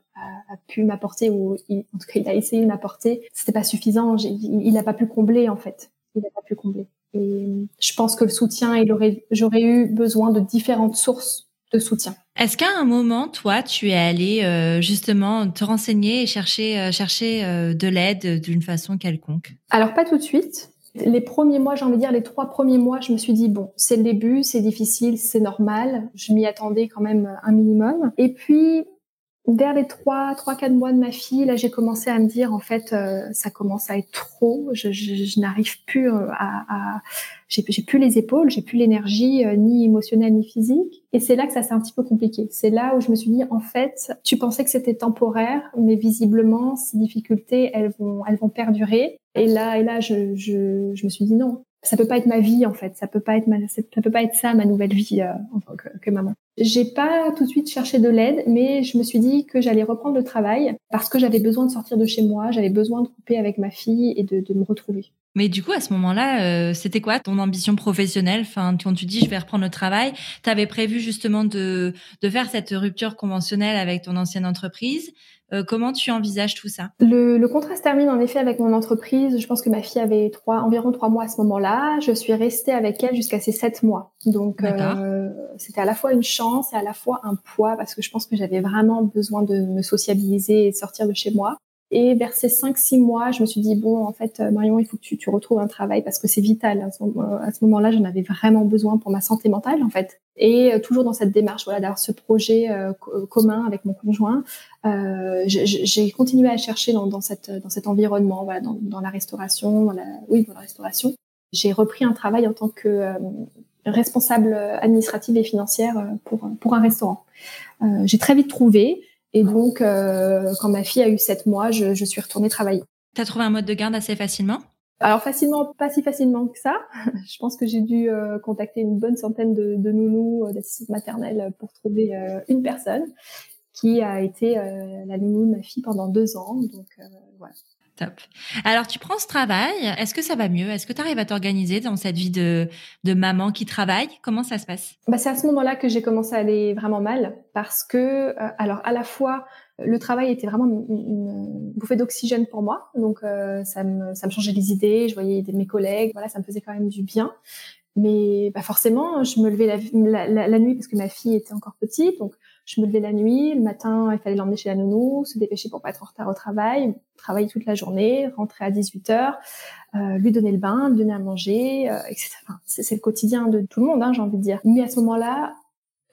a, pu m'apporter ou en tout cas il a essayé de m'apporter, c'était pas suffisant. Il n'a pas pu combler en fait. Il n'a pas pu combler. Et je pense que le soutien, il aurait, j'aurais eu besoin de différentes sources de soutien. Est-ce qu'à un moment, toi, tu es allé euh, justement te renseigner et chercher, euh, chercher euh, de l'aide d'une façon quelconque? Alors pas tout de suite. Les premiers mois, j'ai envie de dire, les trois premiers mois, je me suis dit, bon, c'est le début, c'est difficile, c'est normal. Je m'y attendais quand même un minimum. Et puis, vers les trois, trois, quatre mois de ma fille, là, j'ai commencé à me dire, en fait, euh, ça commence à être trop. Je, je, je n'arrive plus euh, à, à j'ai, j'ai plus les épaules, j'ai plus l'énergie, euh, ni émotionnelle ni physique. Et c'est là que ça s'est un petit peu compliqué. C'est là où je me suis dit, en fait, tu pensais que c'était temporaire, mais visiblement, ces difficultés, elles vont, elles vont perdurer. Et là, et là, je, je, je me suis dit non, ça peut pas être ma vie en fait, ça peut pas être ma, ça peut pas être ça ma nouvelle vie euh, en tant que, que maman. J'ai pas tout de suite cherché de l'aide, mais je me suis dit que j'allais reprendre le travail parce que j'avais besoin de sortir de chez moi, j'avais besoin de couper avec ma fille et de, de me retrouver. Mais du coup, à ce moment-là, euh, c'était quoi ton ambition professionnelle? Enfin, quand tu dis je vais reprendre le travail, tu avais prévu justement de, de faire cette rupture conventionnelle avec ton ancienne entreprise. Euh, comment tu envisages tout ça? Le, le, contrat se termine en effet avec mon entreprise. Je pense que ma fille avait trois, environ trois mois à ce moment-là. Je suis restée avec elle jusqu'à ses sept mois. Donc, euh, c'était à la fois une chance et à la fois un poids parce que je pense que j'avais vraiment besoin de me sociabiliser et de sortir de chez moi. Et vers ces 5-6 mois, je me suis dit, bon, en fait, euh, Marion, il faut que tu, tu retrouves un travail parce que c'est vital. À ce moment-là, j'en avais vraiment besoin pour ma santé mentale, en fait. Et euh, toujours dans cette démarche, voilà, d'avoir ce projet euh, commun avec mon conjoint, euh, j'ai continué à chercher dans, dans, cette, dans cet environnement, voilà, dans, dans la restauration, dans oui, dans la restauration. J'ai repris un travail en tant que responsable administrative et financière pour, pour un restaurant. j'ai très vite trouvé. Et donc, euh, quand ma fille a eu sept mois, je, je suis retournée travailler. Tu as trouvé un mode de garde assez facilement? Alors facilement, pas si facilement que ça. Je pense que j'ai dû euh, contacter une bonne centaine de, de nounous, euh, d'assistantes maternelles pour trouver euh, une personne qui a été la nounou de ma fille pendant deux ans. Donc voilà. Alors, tu prends ce travail. Est-ce que ça va mieux? Est-ce que tu arrives à t'organiser dans cette vie de, maman qui travaille? Comment ça se passe? Bah, C'est à ce moment-là que j'ai commencé à aller vraiment mal parce que, euh, alors, à la fois, le travail était vraiment une, bouffée d'oxygène pour moi. Donc, euh, ça, me, changeait les idées. Je voyais mes collègues. Voilà, ça me faisait quand même du bien. Mais bah forcément, je me levais la, la, la, nuit parce que ma fille était encore petite. Donc, je me levais la nuit, le matin, il fallait l'emmener chez la nounou, se dépêcher pour pas être en retard au travail, travailler toute la journée, rentrer à 18 heures, euh, lui donner le bain, lui donner à manger, euh, etc. C'est le quotidien de tout le monde, hein, j'ai envie de dire. Mais à ce moment-là,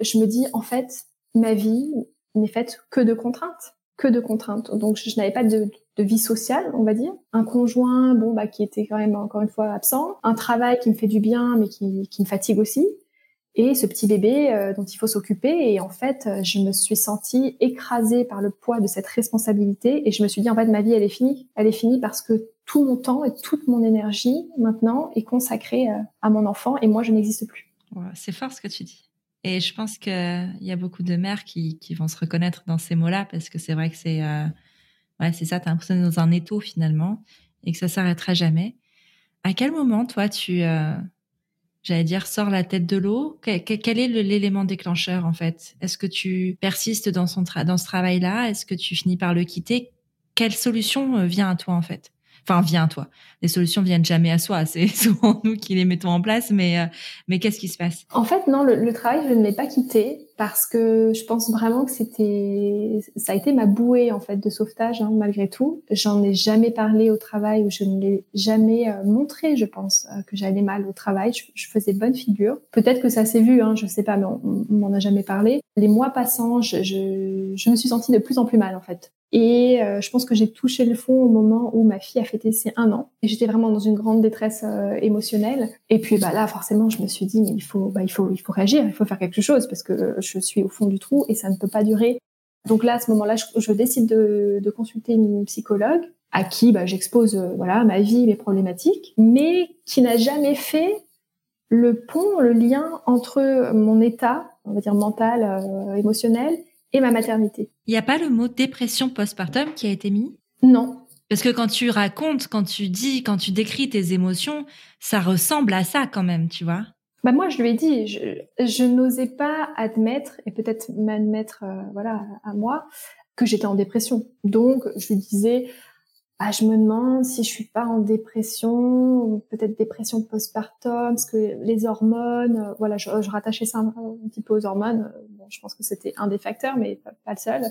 je me dis, en fait, ma vie n'est faite que de contraintes, que de contraintes. Donc, je, n'avais pas de, vie sociale, on va dire. Un conjoint, bon, bah, qui était quand même encore une fois absent. Un travail qui me fait du bien, mais qui me fatigue aussi et ce petit bébé euh, dont il faut s'occuper. Et en fait, euh, je me suis sentie écrasée par le poids de cette responsabilité et je me suis dit, en fait, ma vie, elle est finie. Elle est finie parce que tout mon temps et toute mon énergie maintenant est consacrée euh, à mon enfant et moi, je n'existe plus. c'est fort ce que tu dis. Et je pense qu'il y a beaucoup de mères qui, vont se reconnaître dans ces mots-là parce que c'est vrai que c'est ouais, ça, tu as l'impression d'être dans un étau finalement et que ça s'arrêtera jamais. À quel moment, toi, tu, j'allais dire, sors la tête de l'eau. Quel, est l'élément déclencheur en fait? Est-ce que tu persistes dans, son dans ce travail-là? Est-ce que tu finis par le quitter? Quelle solution euh, vient à toi en fait? Enfin, vient à toi. Les solutions viennent jamais à soi. C'est souvent nous qui les mettons en place, mais euh, mais qu'est-ce qui se passe? En fait, non, le travail, je ne l'ai pas quitté parce que je pense vraiment que c'était, ça a été ma bouée en fait de sauvetage hein, malgré tout. J'en ai jamais parlé au travail ou je ne l'ai jamais euh, montré, je pense, euh, que j'allais mal au travail. Je, faisais bonne figure. Peut-être que ça s'est vu, hein, je sais pas, mais on, m'en a jamais parlé. Les mois passant, je, je, je, me suis sentie de plus en plus mal en fait. Et euh, je pense que j'ai touché le fond au moment où ma fille a fêté ses un an. Et j'étais vraiment dans une grande détresse émotionnelle. Et puis bah là, forcément, je me suis dit mais il faut, bah il faut, il faut réagir, il faut faire quelque chose parce que je suis au fond du trou et ça ne peut pas durer. Donc là, à ce moment-là, je, décide de, de, consulter une psychologue à qui bah, j'expose euh, voilà ma vie, mes problématiques, mais qui n'a jamais fait le pont, le lien entre mon état, on va dire mental, euh, émotionnel, et ma maternité. Il n'y a pas le mot dépression postpartum qui a été mis? Non. Parce que quand tu racontes, quand tu dis, quand tu décris tes émotions, ça ressemble à ça quand même, tu vois? Bah moi, je lui ai dit, je, je n'osais pas admettre et peut-être m'admettre, euh, voilà, à moi, que j'étais en dépression. Donc, je lui disais, ah, je me demande si je suis pas en dépression, peut-être dépression postpartum, parce que les hormones, euh, voilà, je, rattachais ça un, petit peu aux hormones. Bon, je pense que c'était un des facteurs, mais pas, le seul.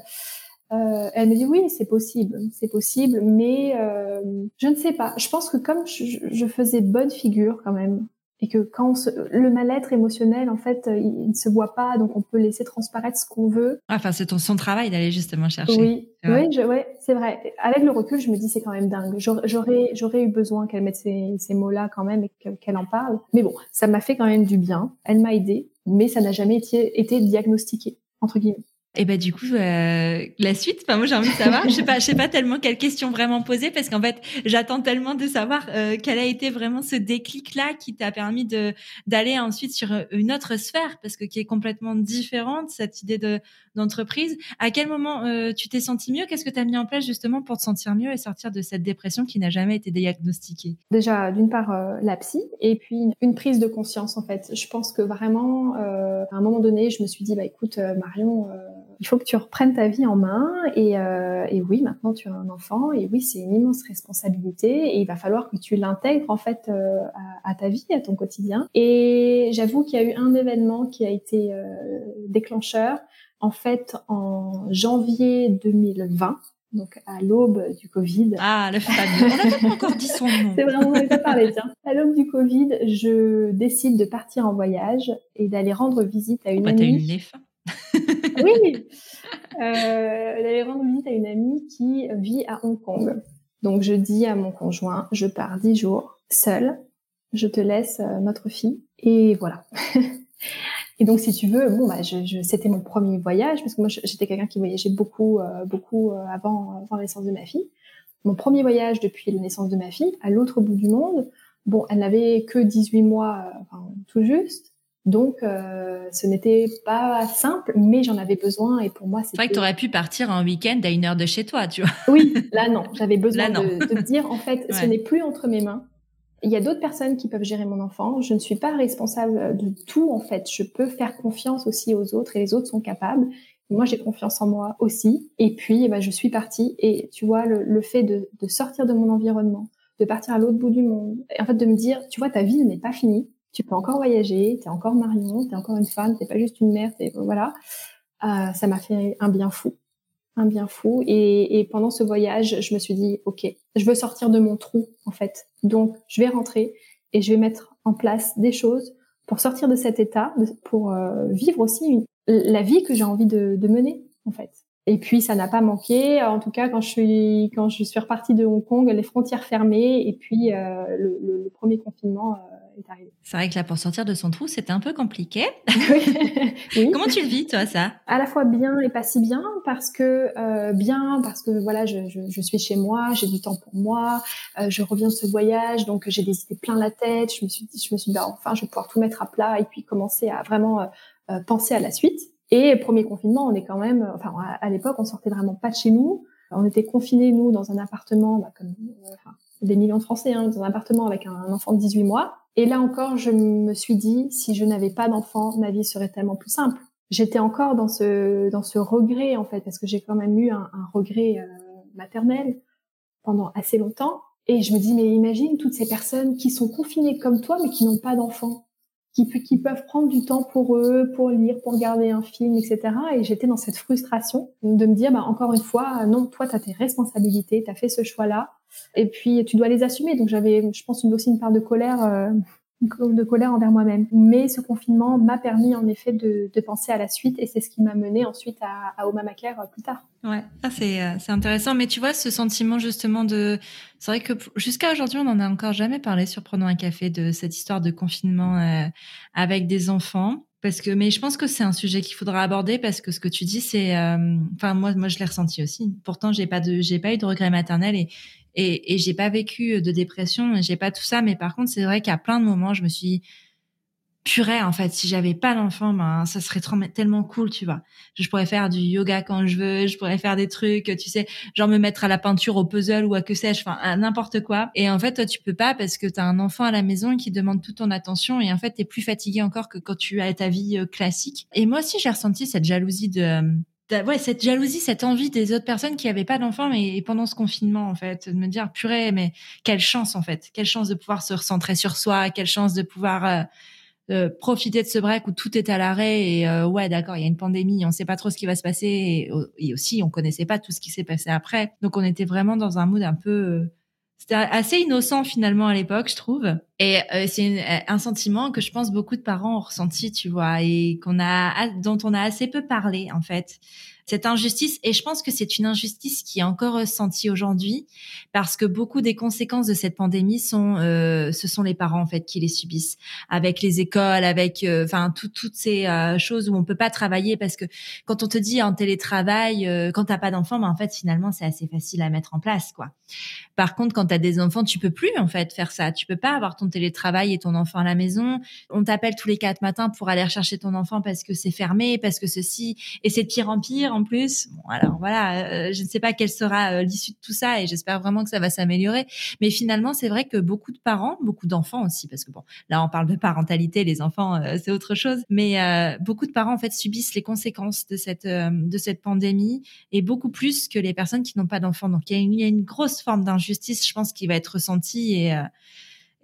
Euh, elle me dit oui, c'est possible, c'est possible, mais euh, je ne sais pas. Je pense que comme je faisais bonne figure quand même, et que quand le mal-être émotionnel en fait il ne se voit pas donc on peut laisser transparaître ce qu'on veut. Enfin c'est ton son travail d'aller justement chercher. Oui. Oui je, ouais, c'est vrai. Avec le recul je me dis c'est quand même dingue. J'aurais j'aurais eu besoin qu'elle mette ces, ces mots là quand même et qu'elle en parle. Mais bon ça m'a fait quand même du bien. Elle m'a aidé mais ça n'a jamais été, été diagnostiqué entre guillemets Et ben du coup, euh, la suite. Enfin, moi, j'ai envie de savoir. Je sais pas, je sais pas tellement quelle question vraiment poser parce qu'en fait, j'attends tellement de savoir euh, quel a été vraiment ce déclic-là qui t'a permis de d'aller ensuite sur une autre sphère parce que qui est complètement différente cette idée de d'entreprise. À quel moment euh, tu t'es senti mieux? Qu'est-ce que tu as mis en place justement pour te sentir mieux et sortir de cette dépression qui n'a jamais été diagnostiquée? Déjà, d'une part, la psy et puis une prise de conscience en fait. Je pense que vraiment, à un moment donné, je me suis dit, bah écoute, Marion il faut que tu reprennes ta vie en main et, euh, et oui, maintenant tu as un enfant et oui, c'est une immense responsabilité et il va falloir que tu l'intègres en fait euh, à, ta vie, à ton quotidien. Et j'avoue qu'il y a eu un événement qui a été euh, déclencheur. En fait, en janvier 2020, donc à l'aube du Covid. Ah, le fameux. On n'a pas encore dit son nom. C'est vraiment, on pas parlé, tiens. À l'aube du Covid, je décide de partir en voyage et d'aller rendre visite à une bah, amie. Une oui, euh, d'aller rendre visite à une amie qui vit à Hong Kong. Donc je dis à mon conjoint, je pars dix jours seule, je te laisse euh, notre fille et voilà. et donc si tu veux, bon bah c'était mon premier voyage parce que moi j'étais quelqu'un qui voyageait beaucoup euh, beaucoup euh, avant la naissance de ma fille. Mon premier voyage depuis la naissance de ma fille à l'autre bout du monde. Bon, elle n'avait que 18 mois, tout juste. Donc, euh, ce n'était pas simple, mais j'en avais besoin et pour moi, c'est vrai que tu aurais pu partir un week-end à une heure de chez toi, tu vois. Oui, là non, j'avais besoin De, de, dire en fait, ce n'est plus entre mes mains. Il y a d'autres personnes qui peuvent gérer mon enfant. Je ne suis pas responsable de tout en fait. Je peux faire confiance aussi aux autres et les autres sont capables. Moi, j'ai confiance en moi aussi. Et puis, eh ben, je suis partie. Et tu vois, le, le fait de, de sortir de mon environnement, de partir à l'autre bout du monde, et en fait de me dire, tu vois, ta vie n'est pas finie tu peux encore voyager, tu es encore Marion, tu es encore une femme, t'es pas juste une mère, voilà. Euh, ça m'a fait un bien fou, un bien fou. Et, pendant ce voyage, je me suis dit, ok, je veux sortir de mon trou en fait. Donc, je vais rentrer et je vais mettre en place des choses pour sortir de cet état, pour euh, vivre aussi la vie que j'ai envie de, mener en fait. Et puis ça n'a pas manqué. En tout cas, quand je suis quand je suis repartie de Hong Kong, les frontières fermées et puis euh, le, premier confinement euh, c'est vrai que là, pour sortir de son trou, c'était un peu compliqué. Comment tu le vis, toi, ça? À la fois bien et pas si bien, parce que euh, bien, parce que voilà, je, je, je suis chez moi, j'ai du temps pour moi, euh, je reviens de ce voyage, donc j'ai des idées plein la tête. Je me suis dit, je me suis dit, bah, enfin, je vais pouvoir tout mettre à plat et puis commencer à vraiment euh, penser à la suite. Et premier confinement, on est quand même, enfin, à, l'époque, on sortait vraiment pas de chez nous. On était confinés, nous, dans un appartement, bah, comme enfin, des millions de Français, hein, dans un appartement avec un enfant de 18 mois. Et là encore, je me suis dit, si je n'avais pas d'enfant, ma vie serait tellement plus simple. J'étais encore dans ce dans ce regret en fait, parce que j'ai quand même eu un, un regret euh, maternel pendant assez longtemps. Et je me dis, mais imagine toutes ces personnes qui sont confinées comme toi, mais qui n'ont pas d'enfants, qui, qui peuvent prendre du temps pour eux, pour lire, pour regarder un film, etc. Et j'étais dans cette frustration de me dire, bah, encore une fois, non, toi, tu as tes responsabilités, tu as fait ce choix-là et puis tu dois les assumer. Donc j'avais, je pense, une, aussi une part de colère, euh, de colère envers moi-même. Mais ce confinement m'a permis en effet de, penser à la suite, et c'est ce qui m'a mené ensuite à, à euh, plus tard. Ouais, ça c'est euh, c'est intéressant. Mais tu vois ce sentiment justement de, c'est vrai que jusqu'à aujourd'hui on n'en a encore jamais parlé sur prenant un café de cette histoire de confinement euh, avec des enfants parce que mais je pense que c'est un sujet qu'il faudra aborder parce que ce que tu dis c'est enfin moi moi je l'ai ressenti aussi pourtant j'ai pas de j'ai pas eu de regret maternel et et, et j'ai pas vécu de dépression, j'ai pas tout ça, mais par contre, c'est vrai qu'à plein de moments, je me suis purée, en fait, si j'avais pas d'enfant, ben, ça serait tellement cool, tu vois. Je pourrais faire du yoga quand je veux, je pourrais faire des trucs, tu sais, genre me mettre à la peinture, au puzzle ou à que sais-je, enfin, à n'importe quoi. Et en fait, toi, tu peux pas parce que tu as un enfant à la maison qui demande toute ton attention et en fait, tu es plus fatigué encore que quand tu as ta vie euh, classique. Et moi aussi, j'ai ressenti cette jalousie de, euh, ouais, cette jalousie, cette envie des autres personnes qui avaient pas d'enfants, mais pendant ce confinement, en fait, de me dire, purée, mais quelle chance, en fait, quelle chance de pouvoir se recentrer sur soi, quelle chance de pouvoir euh, euh profiter de ce break où tout est à l'arrêt et euh, ouais, d'accord, il y a une pandémie, on sait pas trop ce qui va se passer et, aussi, on connaissait pas tout ce qui s'est passé après, donc on était vraiment dans un mood un peu C'était assez innocent finalement à l'époque, je trouve. Et euh, c'est un sentiment que je pense beaucoup de parents ont ressenti, tu vois, et qu'on a, dont on a assez peu parlé en fait cette injustice. Et je pense que c'est une injustice qui est encore ressentie aujourd'hui parce que beaucoup des conséquences de cette pandémie sont, euh, ce sont les parents en fait qui les subissent, avec les écoles, avec, euh, enfin toutes ces euh, choses où on peut pas travailler parce que quand on te dit en télétravail, quand t'as pas d'enfants, ben en fait finalement c'est assez facile à mettre en place quoi. Par contre, quand tu as des enfants, tu peux plus en fait faire ça. Tu peux pas avoir ton télétravail et ton enfant à la maison. On t'appelle tous les quatre matins pour aller rechercher ton enfant parce que c'est fermé, parce que ceci et c'est de pire en pire en plus. Alors voilà, euh, je ne sais pas quelle sera euh, l'issue de tout ça et j'espère vraiment que ça va s'améliorer. Mais finalement, c'est vrai que beaucoup de parents, beaucoup d'enfants aussi, parce que bon, là on parle de parentalité, les enfants euh, c'est autre chose, mais beaucoup de parents en fait subissent les conséquences de cette de cette pandémie et beaucoup plus que les personnes qui n'ont pas d'enfants. Donc il y a une, grosse forme d'injustice, je pense, qui va être ressentie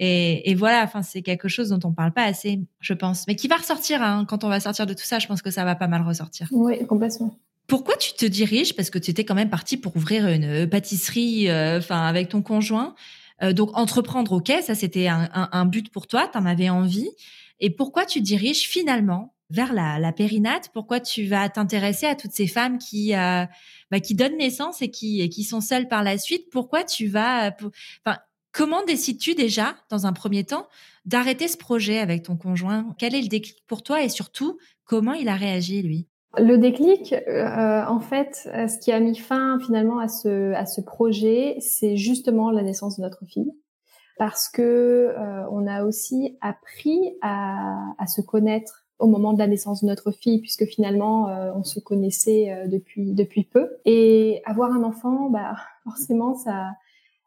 et voilà, enfin, c'est quelque chose dont on parle pas assez, je pense, mais qui va ressortir hein, quand on va sortir de tout ça. Je pense que ça va pas mal ressortir. Oui, complètement. Pourquoi tu te diriges Parce que tu étais quand même parti pour ouvrir une pâtisserie, euh, avec ton conjoint. Euh, donc entreprendre, ok, ça c'était un, but pour toi, tu en avais envie. Et pourquoi tu diriges finalement vers la, périnate? Pourquoi tu vas t'intéresser à toutes ces femmes qui euh, bah, qui donnent naissance et qui sont seules par la suite? Pourquoi tu vas comment décides-tu déjà, dans un premier temps, d'arrêter ce projet avec ton conjoint? Quel est le déclic pour toi et surtout comment il a réagi lui? Le déclic, euh, en fait, euh, ce qui a mis fin finalement à ce, à ce projet, c'est justement la naissance de notre fille, parce que euh, on a aussi appris à, à, se connaître au moment de la naissance de notre fille, puisque finalement on se connaissait depuis depuis peu, et avoir un enfant, bah forcément ça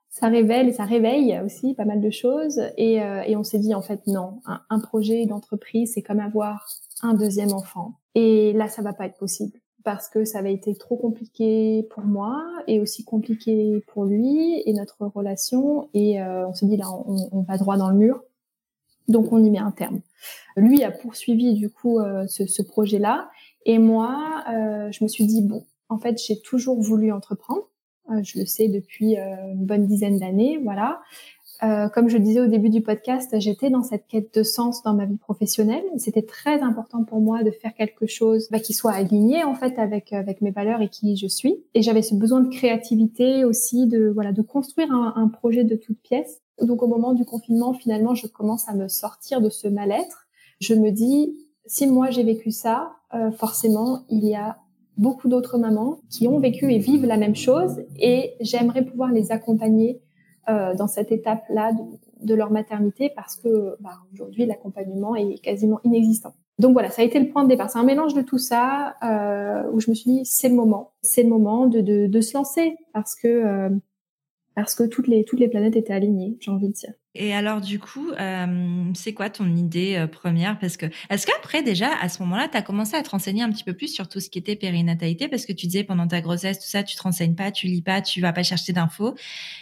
ça révèle et ça réveille aussi pas mal de choses, et, et on s'est dit en fait non, un, un projet d'entreprise c'est comme avoir un deuxième enfant. Et là, ça va pas être possible parce que ça avait été trop compliqué pour moi et aussi compliqué pour lui et notre relation. Et euh, on se dit là, on, va droit dans le mur. Donc on y met un terme. Lui a poursuivi du coup euh, ce, projet-là et moi, euh, je me suis dit bon, en fait, j'ai toujours voulu entreprendre. Je le sais depuis une bonne dizaine d'années, voilà. Euh, comme je disais au début du podcast, j'étais dans cette quête de sens dans ma vie professionnelle. C'était très important pour moi de faire quelque chose bah, qui soit aligné en fait avec avec mes valeurs et qui je suis. Et j'avais ce besoin de créativité aussi, de voilà, de construire un, un projet de toute pièce. Donc au moment du confinement, finalement, je commence à me sortir de ce mal-être. Je me dis, si moi j'ai vécu ça, euh, forcément il y a beaucoup d'autres mamans qui ont vécu et vivent la même chose, et j'aimerais pouvoir les accompagner euh, dans cette étape-là de, leur maternité parce que bah, aujourd'hui l'accompagnement est quasiment inexistant. Donc voilà, ça a été le point de départ. C'est un mélange de tout ça euh, où je me suis dit c'est le moment, c'est le moment de, de, de, se lancer parce que euh, parce que toutes les toutes les planètes étaient alignées, j'ai envie de dire. Et alors, du coup, euh, c'est quoi ton idée euh, première? Parce que, est-ce qu'après, déjà, à ce moment-là, tu as commencé à te renseigner un petit peu plus sur tout ce qui était périnatalité? Parce que tu disais pendant ta grossesse, tout ça, tu te renseignes pas, tu lis pas, tu vas pas chercher d'infos.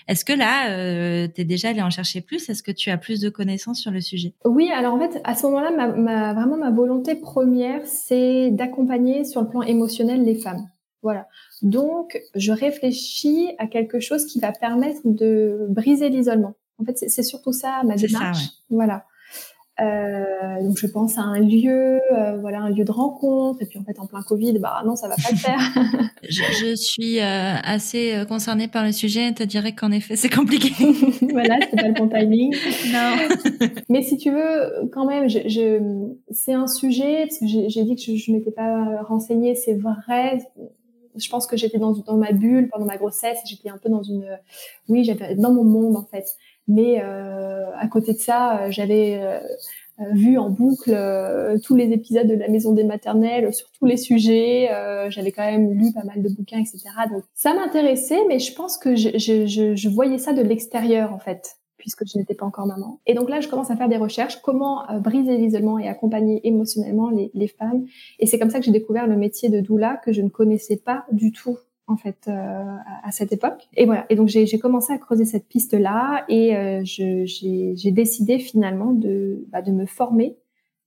Est-ce que là, euh, tu es déjà allé en chercher plus? Est-ce que tu as plus de connaissances sur le sujet? Oui, alors en fait, à ce moment-là, ma, ma, vraiment ma volonté première, c'est d'accompagner sur le plan émotionnel les femmes. Voilà. Donc, je réfléchis à quelque chose qui va permettre de briser l'isolement. En fait, c'est surtout ça ma démarche. Voilà. Euh, donc je pense à un lieu, euh, voilà, un lieu de rencontre. Et puis en fait, en plein Covid, bah non, ça va pas le faire. je, je, suis euh, assez euh, concernée par le sujet. Et te dirais qu'en effet, c'est compliqué. voilà, c'est pas le bon timing. Non. Mais si tu veux, quand même, je, je c'est un sujet parce que j'ai dit que je, je m'étais pas renseignée. C'est vrai. Je pense que j'étais dans, ma bulle pendant ma grossesse. J'étais un peu dans une, oui, j'étais dans mon monde en fait. Mais euh, à côté de ça, euh, j'avais euh, vu en boucle tous les épisodes de la Maison des Maternelles sur tous les sujets. j'avais quand même lu pas mal de bouquins, etc. Donc ça m'intéressait, mais je pense que je, je, je, voyais ça de l'extérieur en fait puisque je n'étais pas encore maman. Et donc là, je commence à faire des recherches, comment briser l'isolement et accompagner émotionnellement les, femmes. Et c'est comme ça que j'ai découvert le métier de doula que je ne connaissais pas du tout en fait euh, à, cette époque. Et voilà. Et donc j'ai commencé à creuser cette piste là et euh, j'ai décidé finalement de bah, de me former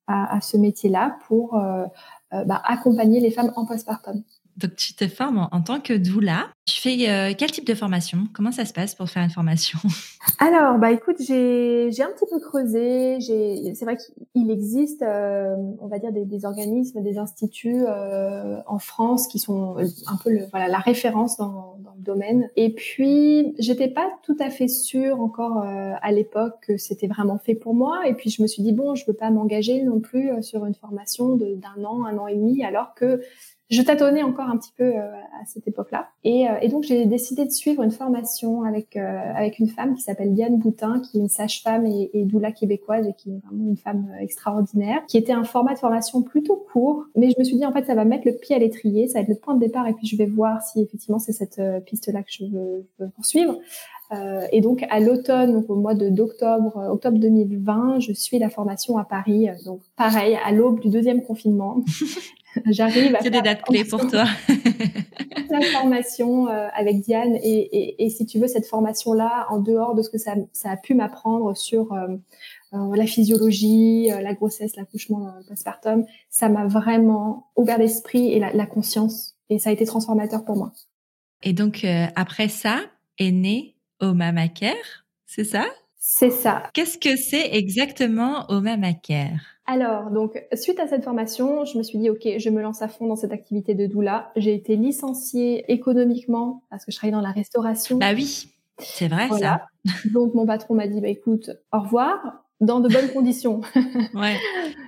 à, ce métier là pour euh, bah, accompagner les femmes en postpartum. Donc, tu te formes en, tant que doula. Tu fais euh, quel type de formation? Comment ça se passe pour faire une formation? Alors, bah écoute, j'ai un petit peu creusé. C'est vrai qu'il existe, euh, on va dire des, organismes, des instituts euh, en France qui sont un peu la référence dans, dans le domaine. Et puis, j'étais pas tout à fait sûre encore à l'époque que c'était vraiment fait pour moi. Et puis, je me suis dit bon, je veux pas m'engager non plus sur une formation d'un an, un an et demi, alors que je tâtonnais encore un petit peu euh, à cette époque-là. Et, euh, et, donc, j'ai décidé de suivre une formation avec, euh, avec une femme qui s'appelle Diane Boutin, qui est une sage-femme et, et, doula québécoise et qui est vraiment une femme extraordinaire, qui était un format de formation plutôt court. Mais je me suis dit, en fait, ça va mettre le pied à l'étrier, ça va être le point de départ et puis je vais voir si effectivement c'est cette piste-là que je veux, je veux poursuivre. Euh, et donc à l'automne, donc au mois d'octobre, octobre 2020, je suis la formation à Paris. Donc pareil, à l'aube du deuxième confinement, J'arrive à. C'est des dates clés pour toi. la formation euh, avec Diane et, et, et, si tu veux cette formation-là, en dehors de ce que ça, ça a pu m'apprendre sur euh, euh la physiologie, euh, la grossesse, l'accouchement, le postpartum, ça m'a vraiment ouvert l'esprit et la, la, conscience et ça a été transformateur pour moi. Et donc après ça est né Oma Maker, c'est ça? C'est ça. Qu'est-ce que c'est exactement Oma Maker alors, donc, suite à cette formation, je me suis dit, OK, je me lance à fond dans cette activité de doula. J'ai été licenciée économiquement parce que je travaillais dans la restauration. Bah oui, c'est vrai ça. Donc, mon patron m'a dit, bah écoute, au revoir, dans de bonnes conditions. ouais,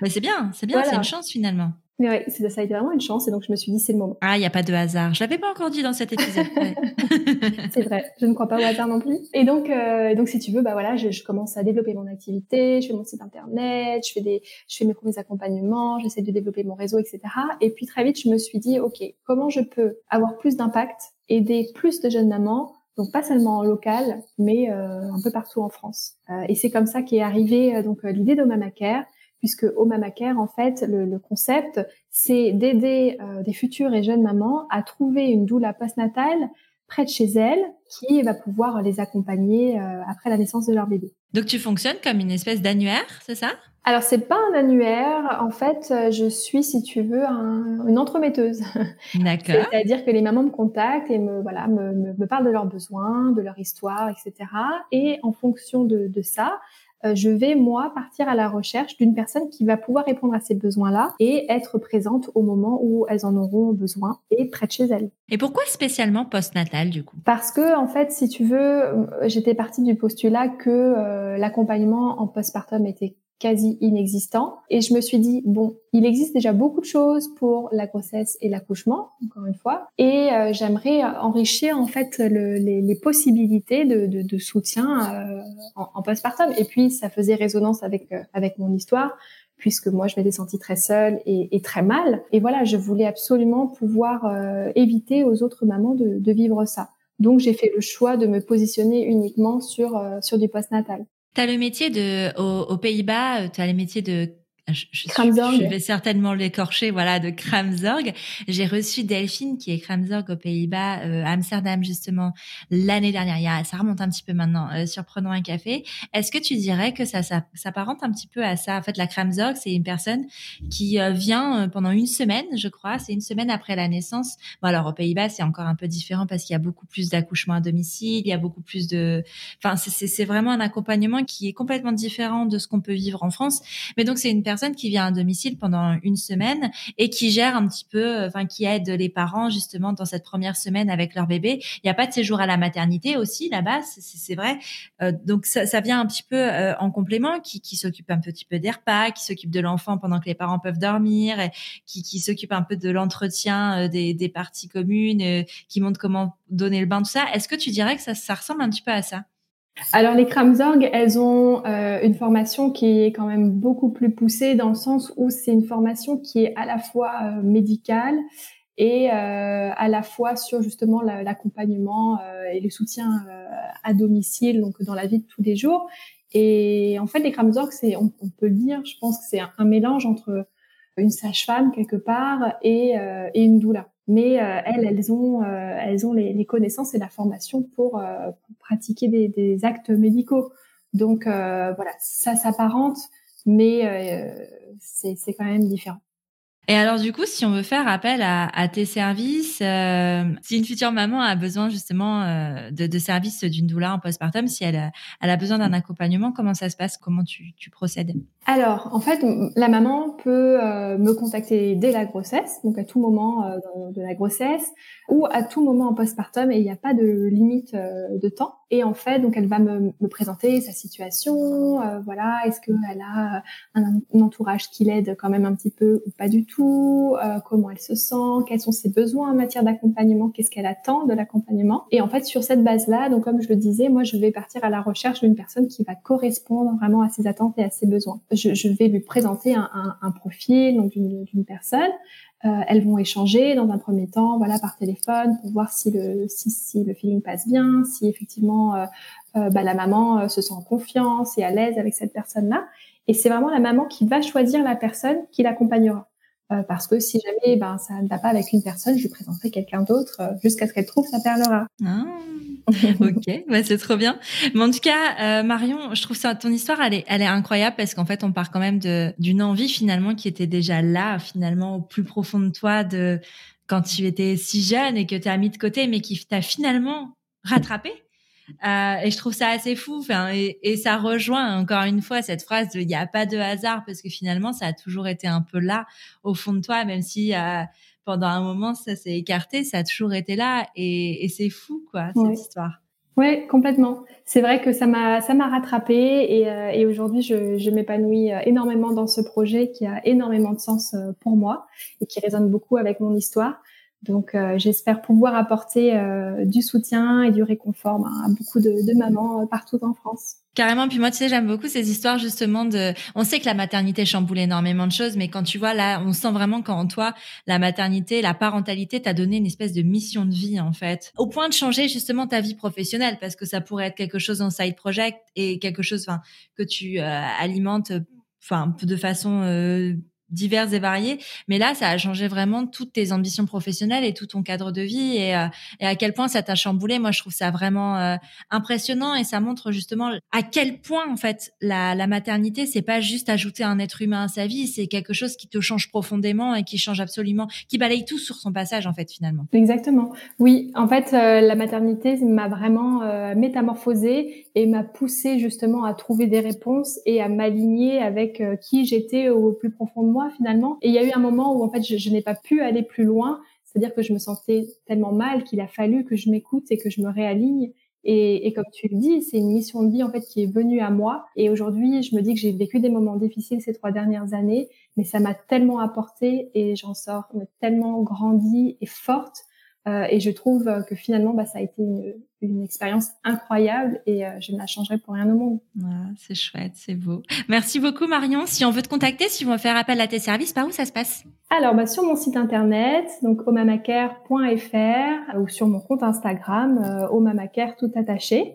mais c'est bien, c'est bien, c'est une chance finalement. Mais ouais, ça a été vraiment une chance et donc je me suis dit c'est le moment. Ah, il n'y a pas de hasard. Je l'avais pas encore dit dans cet épisode. c'est vrai, je ne crois pas au hasard non plus. Et donc, euh, donc si tu veux, bah voilà, je, je, commence à développer mon activité, je fais mon site internet, je fais des, je fais mes premiers accompagnements, j'essaie de développer mon réseau, etc. Et puis très vite, je me suis dit, ok, comment je peux avoir plus d'impact, aider plus de jeunes mamans donc pas seulement en local, mais euh, un peu partout en France. Euh, et c'est comme ça qu'est arrivée euh, donc l'idée d'Omamacare, puisque au Care, en fait, le, le concept, c'est d'aider euh, des futures et jeunes mamans à trouver une doula postnatale près de chez elles qui va pouvoir les accompagner euh, après la naissance de leur bébé. Donc tu fonctionnes comme une espèce d'annuaire, c'est ça? Alors c'est pas un annuaire, en fait, je suis, si tu veux, un, une entremetteuse. D'accord. C'est-à-dire que les mamans me contactent et me voilà me, me, me, parlent de leurs besoins, de leur histoire, etc. Et en fonction de, de ça, euh, je vais moi partir à la recherche d'une personne qui va pouvoir répondre à ces besoins-là et être présente au moment où elles en auront besoin et près de chez elles. Et pourquoi spécialement postnatal du coup? Parce que en fait, si tu veux, euh, j'étais partie du postulat que euh, l'accompagnement en postpartum était quasi inexistant. Et je me suis dit, bon, il existe déjà beaucoup de choses pour la grossesse et l'accouchement, encore une fois, et euh, j'aimerais enrichir en fait le, les, les, possibilités de, de, de soutien euh, en, en, postpartum. Et puis, ça faisait résonance avec, euh, avec mon histoire puisque moi je m'étais sentie très seule et, et, très mal. Et voilà, je voulais absolument pouvoir euh, éviter aux autres mamans de, de vivre ça. Donc j'ai fait le choix de me positionner uniquement sur sur du postnatal. Tu as le métier de, aux, Pays-Bas, euh, tu as le métier de je, je, vais certainement l'écorcher, voilà, de Kramzorg. J'ai reçu Delphine, qui est Kramzorg aux Pays-Bas, euh, à Amsterdam justement l'année dernière. Il y a, ça remonte un petit peu maintenant. Euh, surprenant un café. Est-ce que tu dirais que ça, ça s'apparente un petit peu à ça? En fait, la Kramzorg, c'est une personne qui euh, vient euh, pendant une semaine, je crois. C'est une semaine après la naissance. Bon, alors aux Pays-Bas, c'est encore un peu différent parce qu'il y a beaucoup plus d'accouchements à domicile. Il y a beaucoup plus de. Enfin, c'est vraiment un accompagnement qui est complètement différent de ce qu'on peut vivre en France. Mais donc, c'est une personne qui vient à domicile pendant une semaine et qui gère un petit peu, enfin qui aide les parents justement dans cette première semaine avec leur bébé. Il n'y a pas de séjour à la maternité aussi là-bas, c'est vrai. Euh, donc ça, vient un petit peu euh, en complément, qui, qui s'occupe un petit peu des repas, qui s'occupe de l'enfant pendant que les parents peuvent dormir, qui, qui s'occupe un peu de l'entretien euh, des, des parties communes, qui montre comment donner le bain, tout ça. Est-ce que tu dirais que ça, ça ressemble un petit peu à ça? Alors les Kramzorg, elles ont euh, une formation qui est quand même beaucoup plus poussée dans le sens où c'est une formation qui est à la fois euh, médicale et euh, à la fois sur justement l'accompagnement et le soutien à domicile, donc dans la vie de tous les jours. Et en fait, les Kramzorg, c'est, on, peut le dire, je pense que c'est un, mélange entre une sage-femme quelque part et, et une doula mais euh, elles, elles ont, euh, elles ont les, les, connaissances et la formation pour, euh, pratiquer des, des, actes médicaux. Donc voilà, ça s'apparente, mais c'est quand même différent. Et alors du coup, si on veut faire appel à, tes services, euh, si une future maman a besoin justement euh, de, de, services d'une doula en postpartum, si elle a, elle a besoin d'un accompagnement, comment ça se passe? Comment tu, tu procèdes? Alors en fait, la maman peut euh, me contacter dès la grossesse, donc à tout moment de la grossesse, ou à tout moment en postpartum, et il n'y a pas de limite de temps. Et en fait, donc elle va me, me présenter sa situation, voilà, est-ce qu'elle a un entourage qui l'aide quand même un petit peu ou pas du tout? Euh, comment elle se sent, quels sont ses besoins en matière d'accompagnement, qu'est-ce qu'elle attend de l'accompagnement. Et en fait, sur cette base-là, donc comme je le disais, moi, je vais partir à la recherche d'une personne qui va correspondre vraiment à ses attentes et à ses besoins. Je, vais lui présenter un, profil donc d'une personne. Euh, elles vont échanger dans un premier temps, voilà, par téléphone, pour voir si le si, le feeling passe bien, si effectivement euh, bah, la maman se sent en confiance et à l'aise avec cette personne-là. Et c'est vraiment la maman qui va choisir la personne qui l'accompagnera. Euh, parce que si jamais ben, ça ne va pas avec une personne, je lui présenterai quelqu'un d'autre euh, jusqu'à ce qu'elle trouve sa perle rare. Ah, ok, bah, c'est trop bien. Mais en tout cas, euh, Marion, je trouve ça ton histoire, elle est, elle est incroyable parce qu'en fait, on part quand même de d'une envie finalement qui était déjà là, finalement au plus profond de toi, de quand tu étais si jeune et que tu as mis de côté, mais qui t'a finalement rattrapé euh, et je trouve ça assez fou. Enfin, et, et, ça rejoint encore une fois cette phrase de il n'y a pas de hasard parce que finalement ça a toujours été un peu là au fond de toi, même si euh, pendant un moment ça s'est écarté, ça a toujours été là et, et c'est fou quoi cette histoire. Oui, complètement. C'est vrai que ça m'a ça m'a rattrapé et, euh, et aujourd'hui je, je m'épanouis euh, énormément dans ce projet qui a énormément de sens euh, pour moi et qui résonne beaucoup avec mon histoire. Donc, euh, j'espère pouvoir apporter euh, du soutien et du réconfort ben, à beaucoup de, de mamans euh, partout en France. Carrément. Puis moi, tu sais, j'aime beaucoup ces histoires justement de. On sait que la maternité chamboule énormément de choses, mais quand tu vois là, on sent vraiment qu'en toi, la maternité, la parentalité t'a donné une espèce de mission de vie en fait, au point de changer justement ta vie professionnelle, parce que ça pourrait être quelque chose en side project et quelque chose, enfin, que tu alimentes, enfin, de façon diverses et variées. Mais là, ça a changé vraiment toutes tes ambitions professionnelles et tout ton cadre de vie et, euh, et à quel point ça t'a chamboulé. Moi, je trouve ça vraiment euh, impressionnant et ça montre justement à quel point en fait la, la maternité, c'est pas juste ajouter un être humain à sa vie, c'est quelque chose qui te change profondément et qui change absolument, qui balaye tout sur son passage en fait finalement. Exactement. Oui, en fait, euh, la maternité m'a vraiment métamorphosée et m'a poussé justement à trouver des réponses et à m'aligner avec qui j'étais au plus profond de moi finalement. Et il y a eu un moment où en fait je, n'ai pas pu aller plus loin, c'est-à-dire que je me sentais tellement mal qu'il a fallu que je m'écoute et que je me réaligne. Et, et, comme tu le dis, c'est une mission de vie en fait qui est venue à moi. Et aujourd'hui, je me dis que j'ai vécu des moments difficiles ces trois dernières années, mais ça m'a tellement apporté et j'en sors tellement grandi et forte et je trouve que finalement, bah, ça a été une, une expérience incroyable et euh, je ne la changerai pour rien au monde. c'est chouette, c'est beau. Merci beaucoup Marion. Si on veut te contacter, si on veut faire appel à tes services, par où ça se passe? Alors, bah, sur mon site internet, donc omamacare.fr ou sur mon compte Instagram, euh, omamacare tout attaché.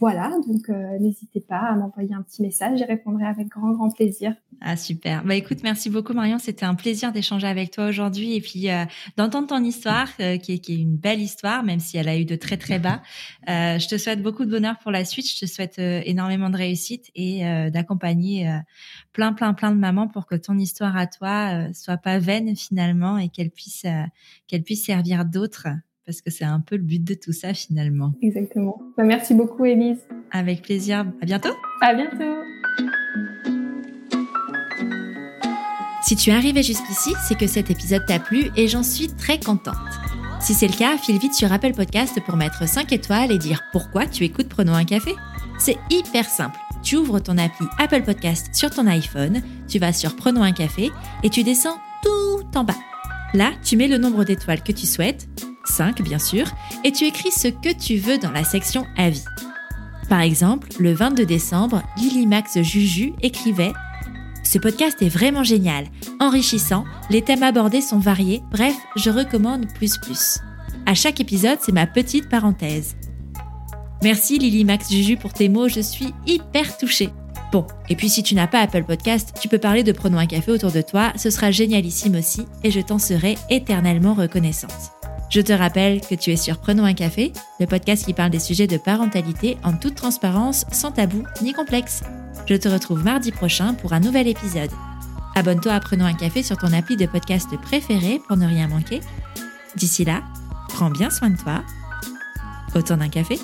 Voilà, donc euh, n'hésitez pas à m'envoyer un petit message, j'y répondrai avec grand grand plaisir. Ah super. Bah écoute, merci beaucoup Marion, c'était un plaisir d'échanger avec toi aujourd'hui et puis euh, d'entendre ton histoire euh, qui, est, qui, est, une belle histoire même si elle a eu de très très bas. je te souhaite beaucoup de bonheur pour la suite, je te souhaite énormément de réussite et d'accompagner plein plein plein de mamans pour que ton histoire à toi soit pas vaine finalement et qu'elle puisse qu'elle puisse servir d'autres parce que c'est un peu le but de tout ça finalement. Exactement. Bah, merci beaucoup, Élise. Avec plaisir. À bientôt. À bientôt. Si tu es arrivé jusqu'ici, c'est que cet épisode t'a plu et j'en suis très contente. Si c'est le cas, file vite sur Apple Podcast pour mettre 5 étoiles et dire pourquoi tu écoutes Prenons un café. C'est hyper simple. Tu ouvres ton appli Apple Podcast sur ton iPhone, tu vas sur Prenons un café et tu descends tout en bas. Là, tu mets le nombre d'étoiles que tu souhaites 5 bien sûr, et tu écris ce que tu veux dans la section Avis. Par exemple, le 22 décembre, Lily Max Juju écrivait Ce podcast est vraiment génial, enrichissant, les thèmes abordés sont variés, bref, je recommande plus plus. À chaque épisode, c'est ma petite parenthèse. Merci Lily Max Juju pour tes mots, je suis hyper touchée. Bon, et puis si tu n'as pas Apple Podcast, tu peux parler de Prenons un café autour de toi, ce sera génialissime aussi et je t'en serai éternellement reconnaissante. Je te rappelle que tu es sur Prenons un café, le podcast qui parle des sujets de parentalité en toute transparence, sans tabou ni complexe. Je te retrouve mardi prochain pour un nouvel épisode. Abonne-toi à Prenons un café sur ton appli de podcast préféré pour ne rien manquer. D'ici là, prends bien soin de toi. Autant d'un café